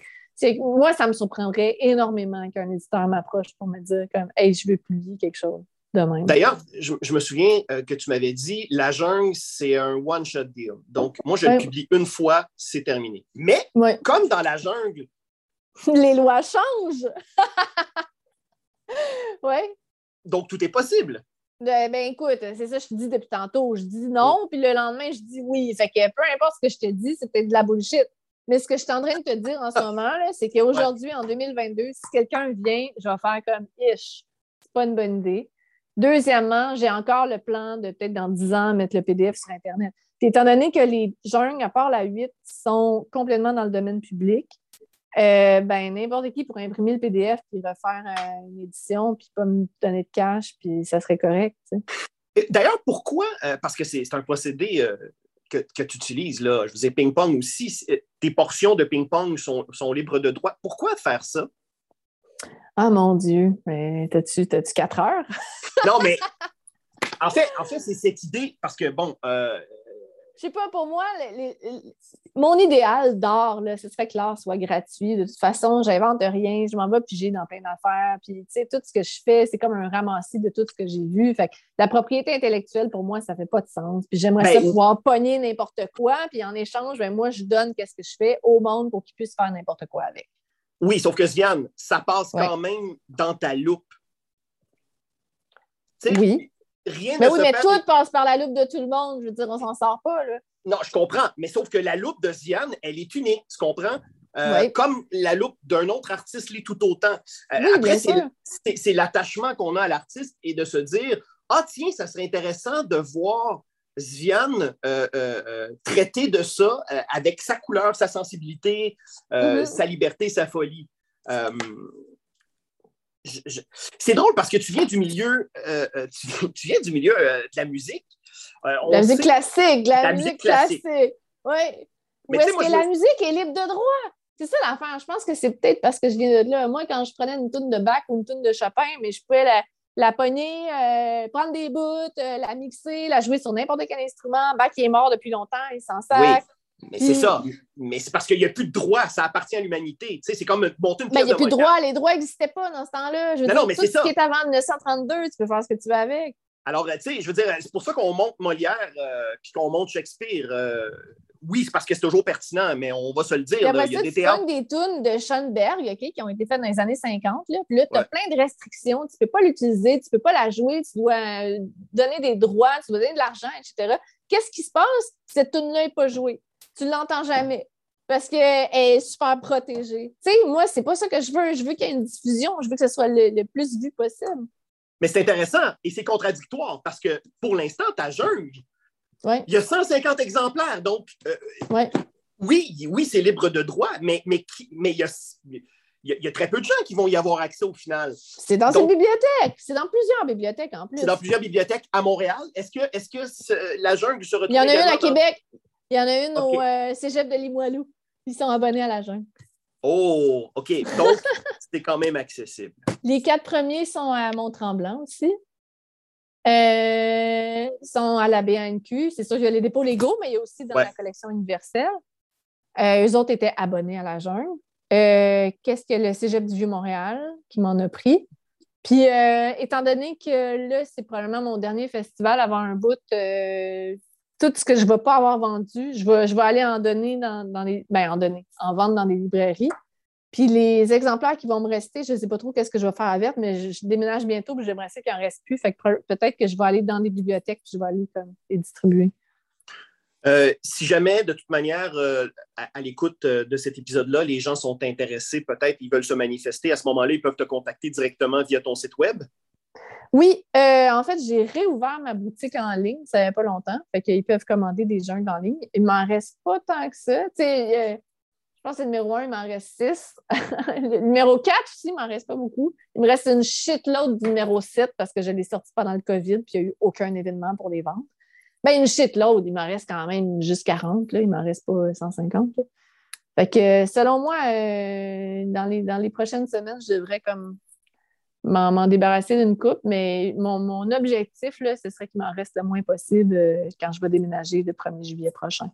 que moi, ça me surprendrait énormément qu'un éditeur m'approche pour me dire comme Hey, je veux publier quelque chose. D'ailleurs, je, me souviens euh, que tu m'avais dit la jungle, c'est un one-shot deal. Donc, moi, je le publie une fois, c'est terminé. Mais comme dans la jungle. Les lois changent. oui. Donc, tout est possible. Ben, ben, écoute, c'est ça que je te dis depuis tantôt. Je dis non, puis le lendemain, je dis oui. Fait que peu importe ce que je te dis, c'est peut-être de la bullshit. Mais ce que je suis en train de te dire en ce moment, c'est qu'aujourd'hui, en 2022, si quelqu'un vient, je vais faire comme ish. C'est pas une bonne idée. Deuxièmement, j'ai encore le plan de peut-être dans 10 ans mettre le PDF sur Internet. étant donné que les jungles, à part la 8, sont complètement dans le domaine public, euh, ben, n'importe qui pourrait imprimer le PDF puis refaire euh, une édition puis pas me donner de cash, puis ça serait correct. D'ailleurs, pourquoi? Euh, parce que c'est un procédé que, tu utilises, là, je vous ai ping-pong aussi, euh, tes portions de ping-pong sont, libres de droit. Pourquoi faire ça? Ah mon Dieu, mais t'as-tu, quatre heures? non, mais en fait, en fait c'est cette idée, parce que bon, euh, je sais pas, pour moi, mon idéal d'art, ce serait que l'art soit gratuit. De toute façon, j'invente rien, je m'en vais piger dans plein d'affaires. Puis, tu sais, tout ce que je fais, c'est comme un ramassis de tout ce que j'ai vu. Fait que la propriété intellectuelle, pour moi, ça fait pas de sens. Puis, j'aimerais ça ben, pouvoir pogner n'importe quoi. Puis, en échange, ben, moi, je donne qu'est-ce que je fais au monde pour qu'il puisse faire n'importe quoi avec. Oui, sauf que, Ziane, ça passe quand même dans ta loupe. oui mais oui, mais tout passe par la loupe de tout le monde. Je veux dire, on s'en sort pas. Là. Non, je comprends. Mais sauf que la loupe de Ziane, elle est unique. Tu comprends? Euh, comme la loupe d'un autre artiste l'est tout autant. Euh, après, c'est l'attachement qu'on a à l'artiste et de se dire Ah, tiens, ça serait intéressant de voir Ziane euh, traiter de ça avec sa couleur, sa sensibilité, mm-hmm. sa liberté, sa folie c'est drôle parce que tu viens du milieu, euh, euh, tu, viens du milieu euh, de la musique. la musique classique, la, musique classique. Oui. Ou est-ce que la musique est libre de droit? C'est ça l'affaire. Je pense que c'est peut-être parce que je viens de là. Moi, quand je prenais une toune de Bach ou une toune de Chopin, mais je pouvais la, la pogner, prendre des bouts, la mixer, la jouer sur n'importe quel instrument. Bach est mort depuis longtemps, il s'en sert. Mais c'est ça. Mais c'est parce qu'il n'y a plus de droit, ça appartient à l'humanité. c'est comme monter une Mais il n'y a plus de droit, les droits n'existaient pas dans ce temps-là. Je veux non, dire, tout ce qui est avant 1932, tu peux faire ce que tu veux avec. Alors, tu sais, je veux dire, c'est pour ça qu'on monte Molière euh, puis qu'on monte Shakespeare. Euh, oui, c'est parce que c'est toujours pertinent, mais on va se le dire. il y a des théâtres. des tunes de Schoenberg qui ont été faites dans les années 50. Là, puis là, tu as plein de restrictions. Tu ne peux pas l'utiliser, tu ne peux pas la jouer, tu dois euh, donner des droits, tu dois donner de l'argent, etc. Qu'est-ce qui se passe? Cette tune-là n'est pas jouée tu ne l'entends jamais parce qu'elle est super protégée. Tu sais, moi, c'est pas ça que je veux. Je veux qu'il y ait une diffusion. Je veux que ce soit le, plus vu possible. Mais c'est intéressant et c'est contradictoire parce que pour l'instant, ta il y a 150 exemplaires. Donc, euh, oui, oui, c'est libre de droit, mais, mais, mais il, y a, il, y a, très peu de gens qui vont y avoir accès au final. C'est dans une bibliothèque. C'est dans plusieurs bibliothèques en plus. C'est dans plusieurs bibliothèques à Montréal. Est-ce que, est que la jungle se retrouve. Il y en a une à Québec. Il y en a une au euh, cégep de Limoilou. Ils sont abonnés à la jungle. Oh, OK. Donc, c'est quand même accessible. Les quatre premiers sont à Mont-Tremblant aussi. Euh, sont à la BNQ. C'est sûr, il y a les dépôts légaux, mais il y a aussi dans la collection universelle. Euh, eux autres étaient abonnés à la jungle. Qu'est-ce que le Cégep du Vieux-Montréal qui m'en a pris? Puis, euh, étant donné que là, c'est probablement mon dernier festival avant un bout, euh, tout ce que je ne vais pas avoir vendu, je vais, je vais aller en donner dans, les. Ben, en donner, en vendre dans les librairies. Puis les exemplaires qui vont me rester, je ne sais pas trop qu'est-ce que je vais faire avec, mais je, déménage bientôt, puis j'aimerais qu'il n'en reste plus. Fait que peut-être que je vais aller dans des bibliothèques, puis je vais aller comme, les distribuer. Euh, si jamais, de toute manière, euh, à, l'écoute euh, de cet épisode-là, les gens sont intéressés, peut-être ils veulent se manifester, à ce moment-là, ils peuvent te contacter directement via ton site web? Oui, en fait, j'ai réouvert ma boutique en ligne, ça fait pas longtemps. Fait qu'ils peuvent commander des jungles en ligne. Il m'en reste pas tant que ça. Pense que le numéro un, il m'en reste six. le numéro 4 aussi, il m'en reste pas beaucoup. Il me reste une shitload du numéro 7 parce que je l'ai sorti pendant le COVID, puis il n'y a eu aucun événement pour les ventes. Ben, une shitload, il m'en reste quand même juste 40, là. il m'en reste pas 150. Fait que selon moi, euh, dans, les, dans les prochaines semaines, je devrais comme m'en débarrasser d'une coupe, mais mon, objectif, là, ce serait qu'il m'en reste le moins possible euh, quand je vais déménager le 1er juillet prochain.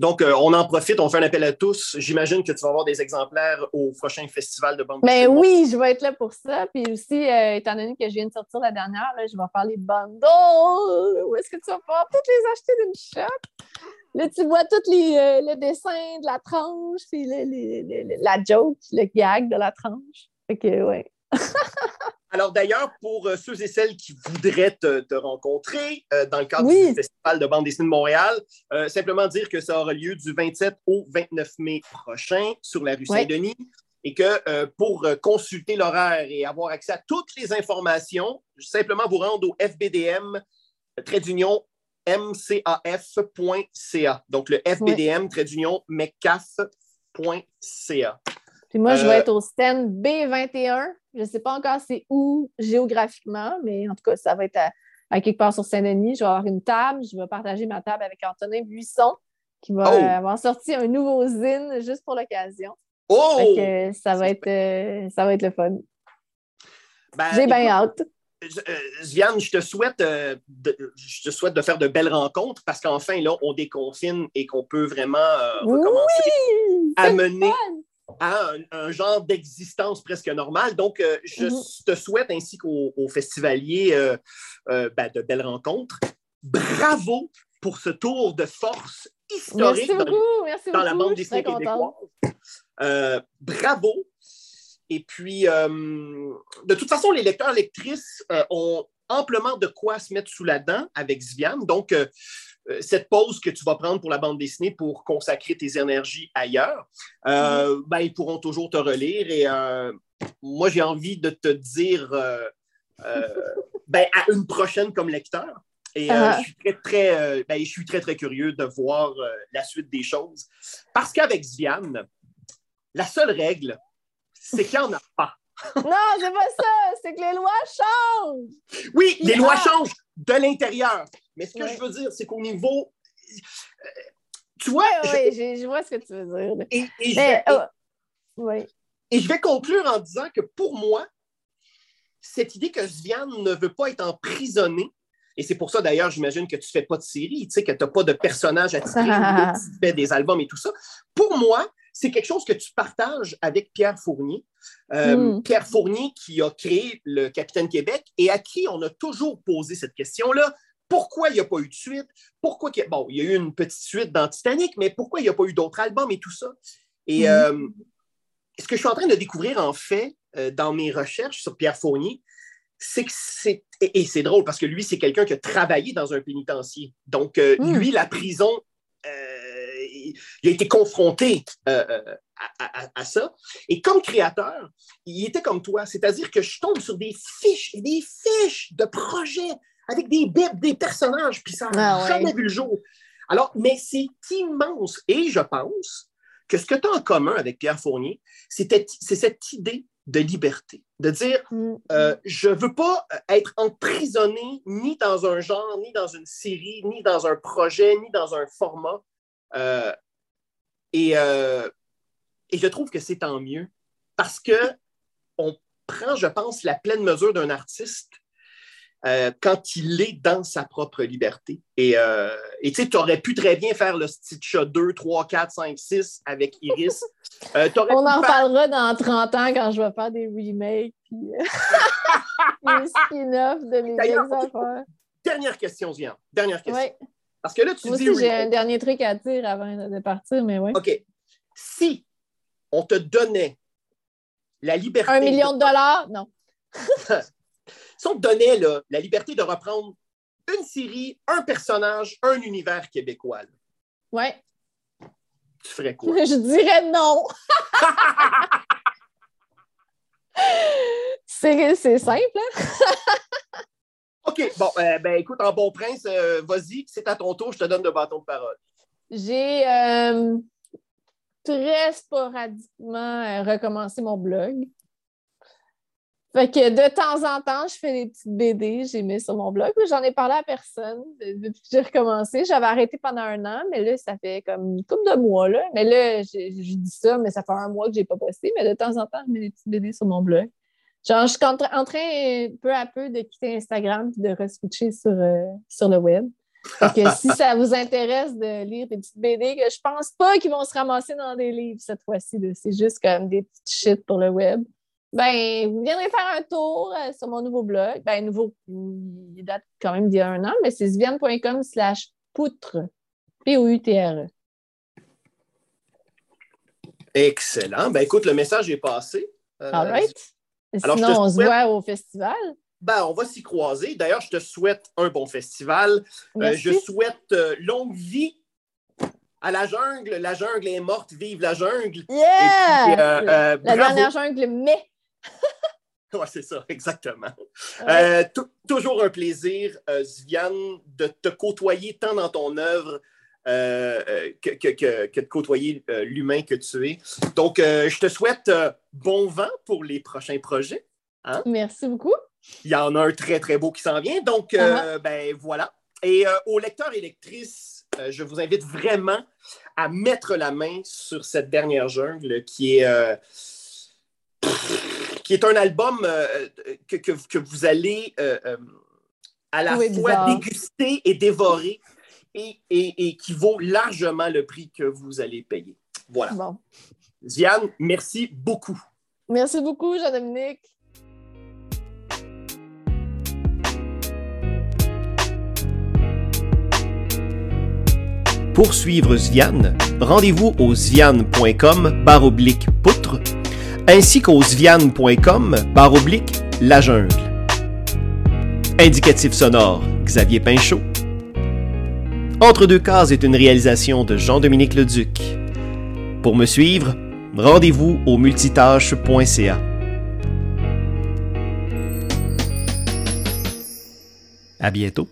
Donc, euh, on en profite, on fait un appel à tous. J'imagine que tu vas avoir des exemplaires au prochain festival de bande Mais oui, je vais être là pour ça. Puis aussi, euh, étant donné que je viens de sortir la dernière, je vais faire les bundles. Où est-ce que tu vas pouvoir toutes les acheter d'une shot? Là, tu vois tous les, euh, le dessin de la tranche, puis la joke, le gag de la tranche. Fait que, ouais. Alors d'ailleurs, pour euh, ceux et celles qui voudraient te, rencontrer euh, dans le cadre du Festival de bande dessinée de Montréal, euh, simplement dire que ça aura lieu du 27 au 29 mai prochain sur la rue Saint-Denis et que pour consulter l'horaire et avoir accès à toutes les informations, simplement vous rendre au FBDM, trait d'union mcaf.ca. Donc le FBDM, trait d'union mecaf.ca. Puis moi, je vais être au stand B21 je ne sais pas encore c'est où géographiquement, mais en tout cas, ça va être à, quelque part sur Saint-Denis. Je vais avoir une table. Je vais partager ma table avec Antonin Buisson, qui va oh! avoir sorti un nouveau zine juste pour l'occasion. Oh! ça, va être, euh, ça va être le fun. Ben, J'ai bien hâte. Vianne, je te souhaite euh, de, je te souhaite de faire de belles rencontres parce qu'enfin, là, on déconfine et qu'on peut vraiment euh, recommencer à mener, à un, genre d'existence presque normale. Donc, euh, je mhm. te souhaite, ainsi qu'aux festivaliers, euh, euh, ben, de belles rencontres. Bravo pour ce tour de force historique dans, la bande dessinée québécoise. bravo. Et puis, de toute façon, les lecteurs lectrices ont amplement de quoi se mettre sous la dent avec Zviane. Donc, euh, cette pause que tu vas prendre pour la bande dessinée pour consacrer tes énergies ailleurs, euh, mhm. ben, ils pourront toujours te relire. Et euh, moi, j'ai envie de te dire ben, à une prochaine comme lecteur. Et ah. je, suis très, très, ben, je suis très, très curieux de voir la suite des choses. Parce qu'avec Ziane, la seule règle, c'est qu'il n'y en a pas. Non, c'est pas ça. C'est que les lois changent. Oui, les lois changent de l'intérieur. Mais ce que je veux dire, c'est qu'au niveau. Euh, tu vois. Oui, je... vois ce que tu veux dire. Et, je vais, oh, et je vais conclure en disant que pour moi, cette idée que Sviane ne veut pas être emprisonné, et c'est pour ça d'ailleurs, j'imagine que tu ne fais pas de série, tu sais, que tu n'as pas de personnage à tirer, tu fais des albums et tout ça. Pour moi, c'est quelque chose que tu partages avec Pierre Fournier. Euh, hmm. Pierre Fournier qui a créé le Capitaine Québec et à qui on a toujours posé cette question-là. Pourquoi il n'y a pas eu de suite? Pourquoi il y a... Bon, il y a eu une petite suite dans Titanic, mais pourquoi il n'y a pas eu d'autres albums et tout ça? Et hmm. euh, ce que je suis en train de découvrir, en fait, euh, dans mes recherches sur Pierre Fournier, c'est que c'est. Et, c'est drôle parce que lui, c'est quelqu'un qui a travaillé dans un pénitencier. Donc, hmm. lui, la prison, il a été confronté euh, euh, à, ça. Et comme créateur, il était comme toi, c'est-à-dire que je tombe sur des fiches, des fiches de projets avec des des personnages, puis ça n'a ah jamais vu le jour. Alors, mais c'est immense. Et je pense que ce que tu as en commun avec Pierre Fournier, c'est cette idée de liberté, de dire mm, euh, mm. je ne veux pas être emprisonné ni dans un genre, ni dans une série, ni dans un projet, ni dans un format. Euh, et, je trouve que c'est tant mieux parce que on prend, je pense, la pleine mesure d'un artiste euh, quand il est dans sa propre liberté. Et euh, tu sais, tu aurais pu très bien faire le Stitch 2, 3, 4, 5, 6 avec Iris. Euh, On en parlera dans 30 ans quand je vais faire des remakes puis des spin-offs de mes. Dernière question, Zian. Dernière question. Parce que là, tu Moi dis. Aussi, j'ai un dernier truc à dire avant de partir, mais oui. OK. Si on te donnait la liberté. Un million de dollars? Non. si on te donnait la liberté de reprendre une série, un personnage, un univers québécois, ouais. tu ferais quoi? Je dirais non. c'est simple, hein? OK, bon, euh, ben écoute, en bon prince, euh, vas-y, c'est à ton tour, je te donne le bâton de parole. J'ai euh, très sporadiquement recommencé mon blog. Fait que de temps en temps, je fais des petites BD, j'ai mis sur mon blog. J'en ai parlé à personne depuis que j'ai recommencé. J'avais arrêté pendant un an, mais là, ça fait comme une couple de mois. Là. Mais là, je dis ça, mais ça fait un mois que je n'ai pas posté. Mais de temps en temps, je mets des petites BD sur mon blog. Genre, je suis en train peu à peu de quitter Instagram et de re-switcher sur, euh, sur le web. Fait que si ça vous intéresse de lire des petites BD, que je pense pas qu'ils vont se ramasser dans des livres cette fois-ci. C'est juste comme des petites shit pour le web ben, vous viendrez faire un tour euh, sur mon nouveau blog. Ben, nouveau, il date quand même d'il y a un an, mais c'est sviane.com slash poutre. P-O-U-T-R-E. Excellent. Ben, écoute, le message est passé. Euh, All right. Sinon, on se voit au festival. Ben, on va s'y croiser. D'ailleurs, je te souhaite un bon festival. Euh, je souhaite longue vie à la jungle. La jungle est morte, vive la jungle. Yeah! la dernière jungle, mais oui, c'est ça, exactement. Euh, toujours un plaisir, euh, de te côtoyer tant dans ton œuvre euh, euh, que, que, que, de côtoyer l'humain que tu es. Donc, je te souhaite bon vent pour les prochains projets. Hein? Merci beaucoup. Il y en a un très, très beau qui s'en vient. Donc, uh-huh. ben voilà. Et aux lecteurs et lectrices, je vous invite vraiment à mettre la main sur cette dernière jungle qui est qui est un album euh, que, que, vous allez euh, euh, à la fois déguster et dévorer et, et, qui vaut largement le prix que vous allez payer. Voilà. Bon. Diane, merci beaucoup. Merci beaucoup, Jean-Dominique. Pour suivre Zviane, rendez-vous au zviane.com baroblique poutre ainsi qu'au sviane.com barre oblique La Jungle. Indicatif sonore, Xavier Pinchot. Entre deux cases est une réalisation de Jean-Dominique Leduc. Pour me suivre, rendez-vous au multitâche.ca. À bientôt.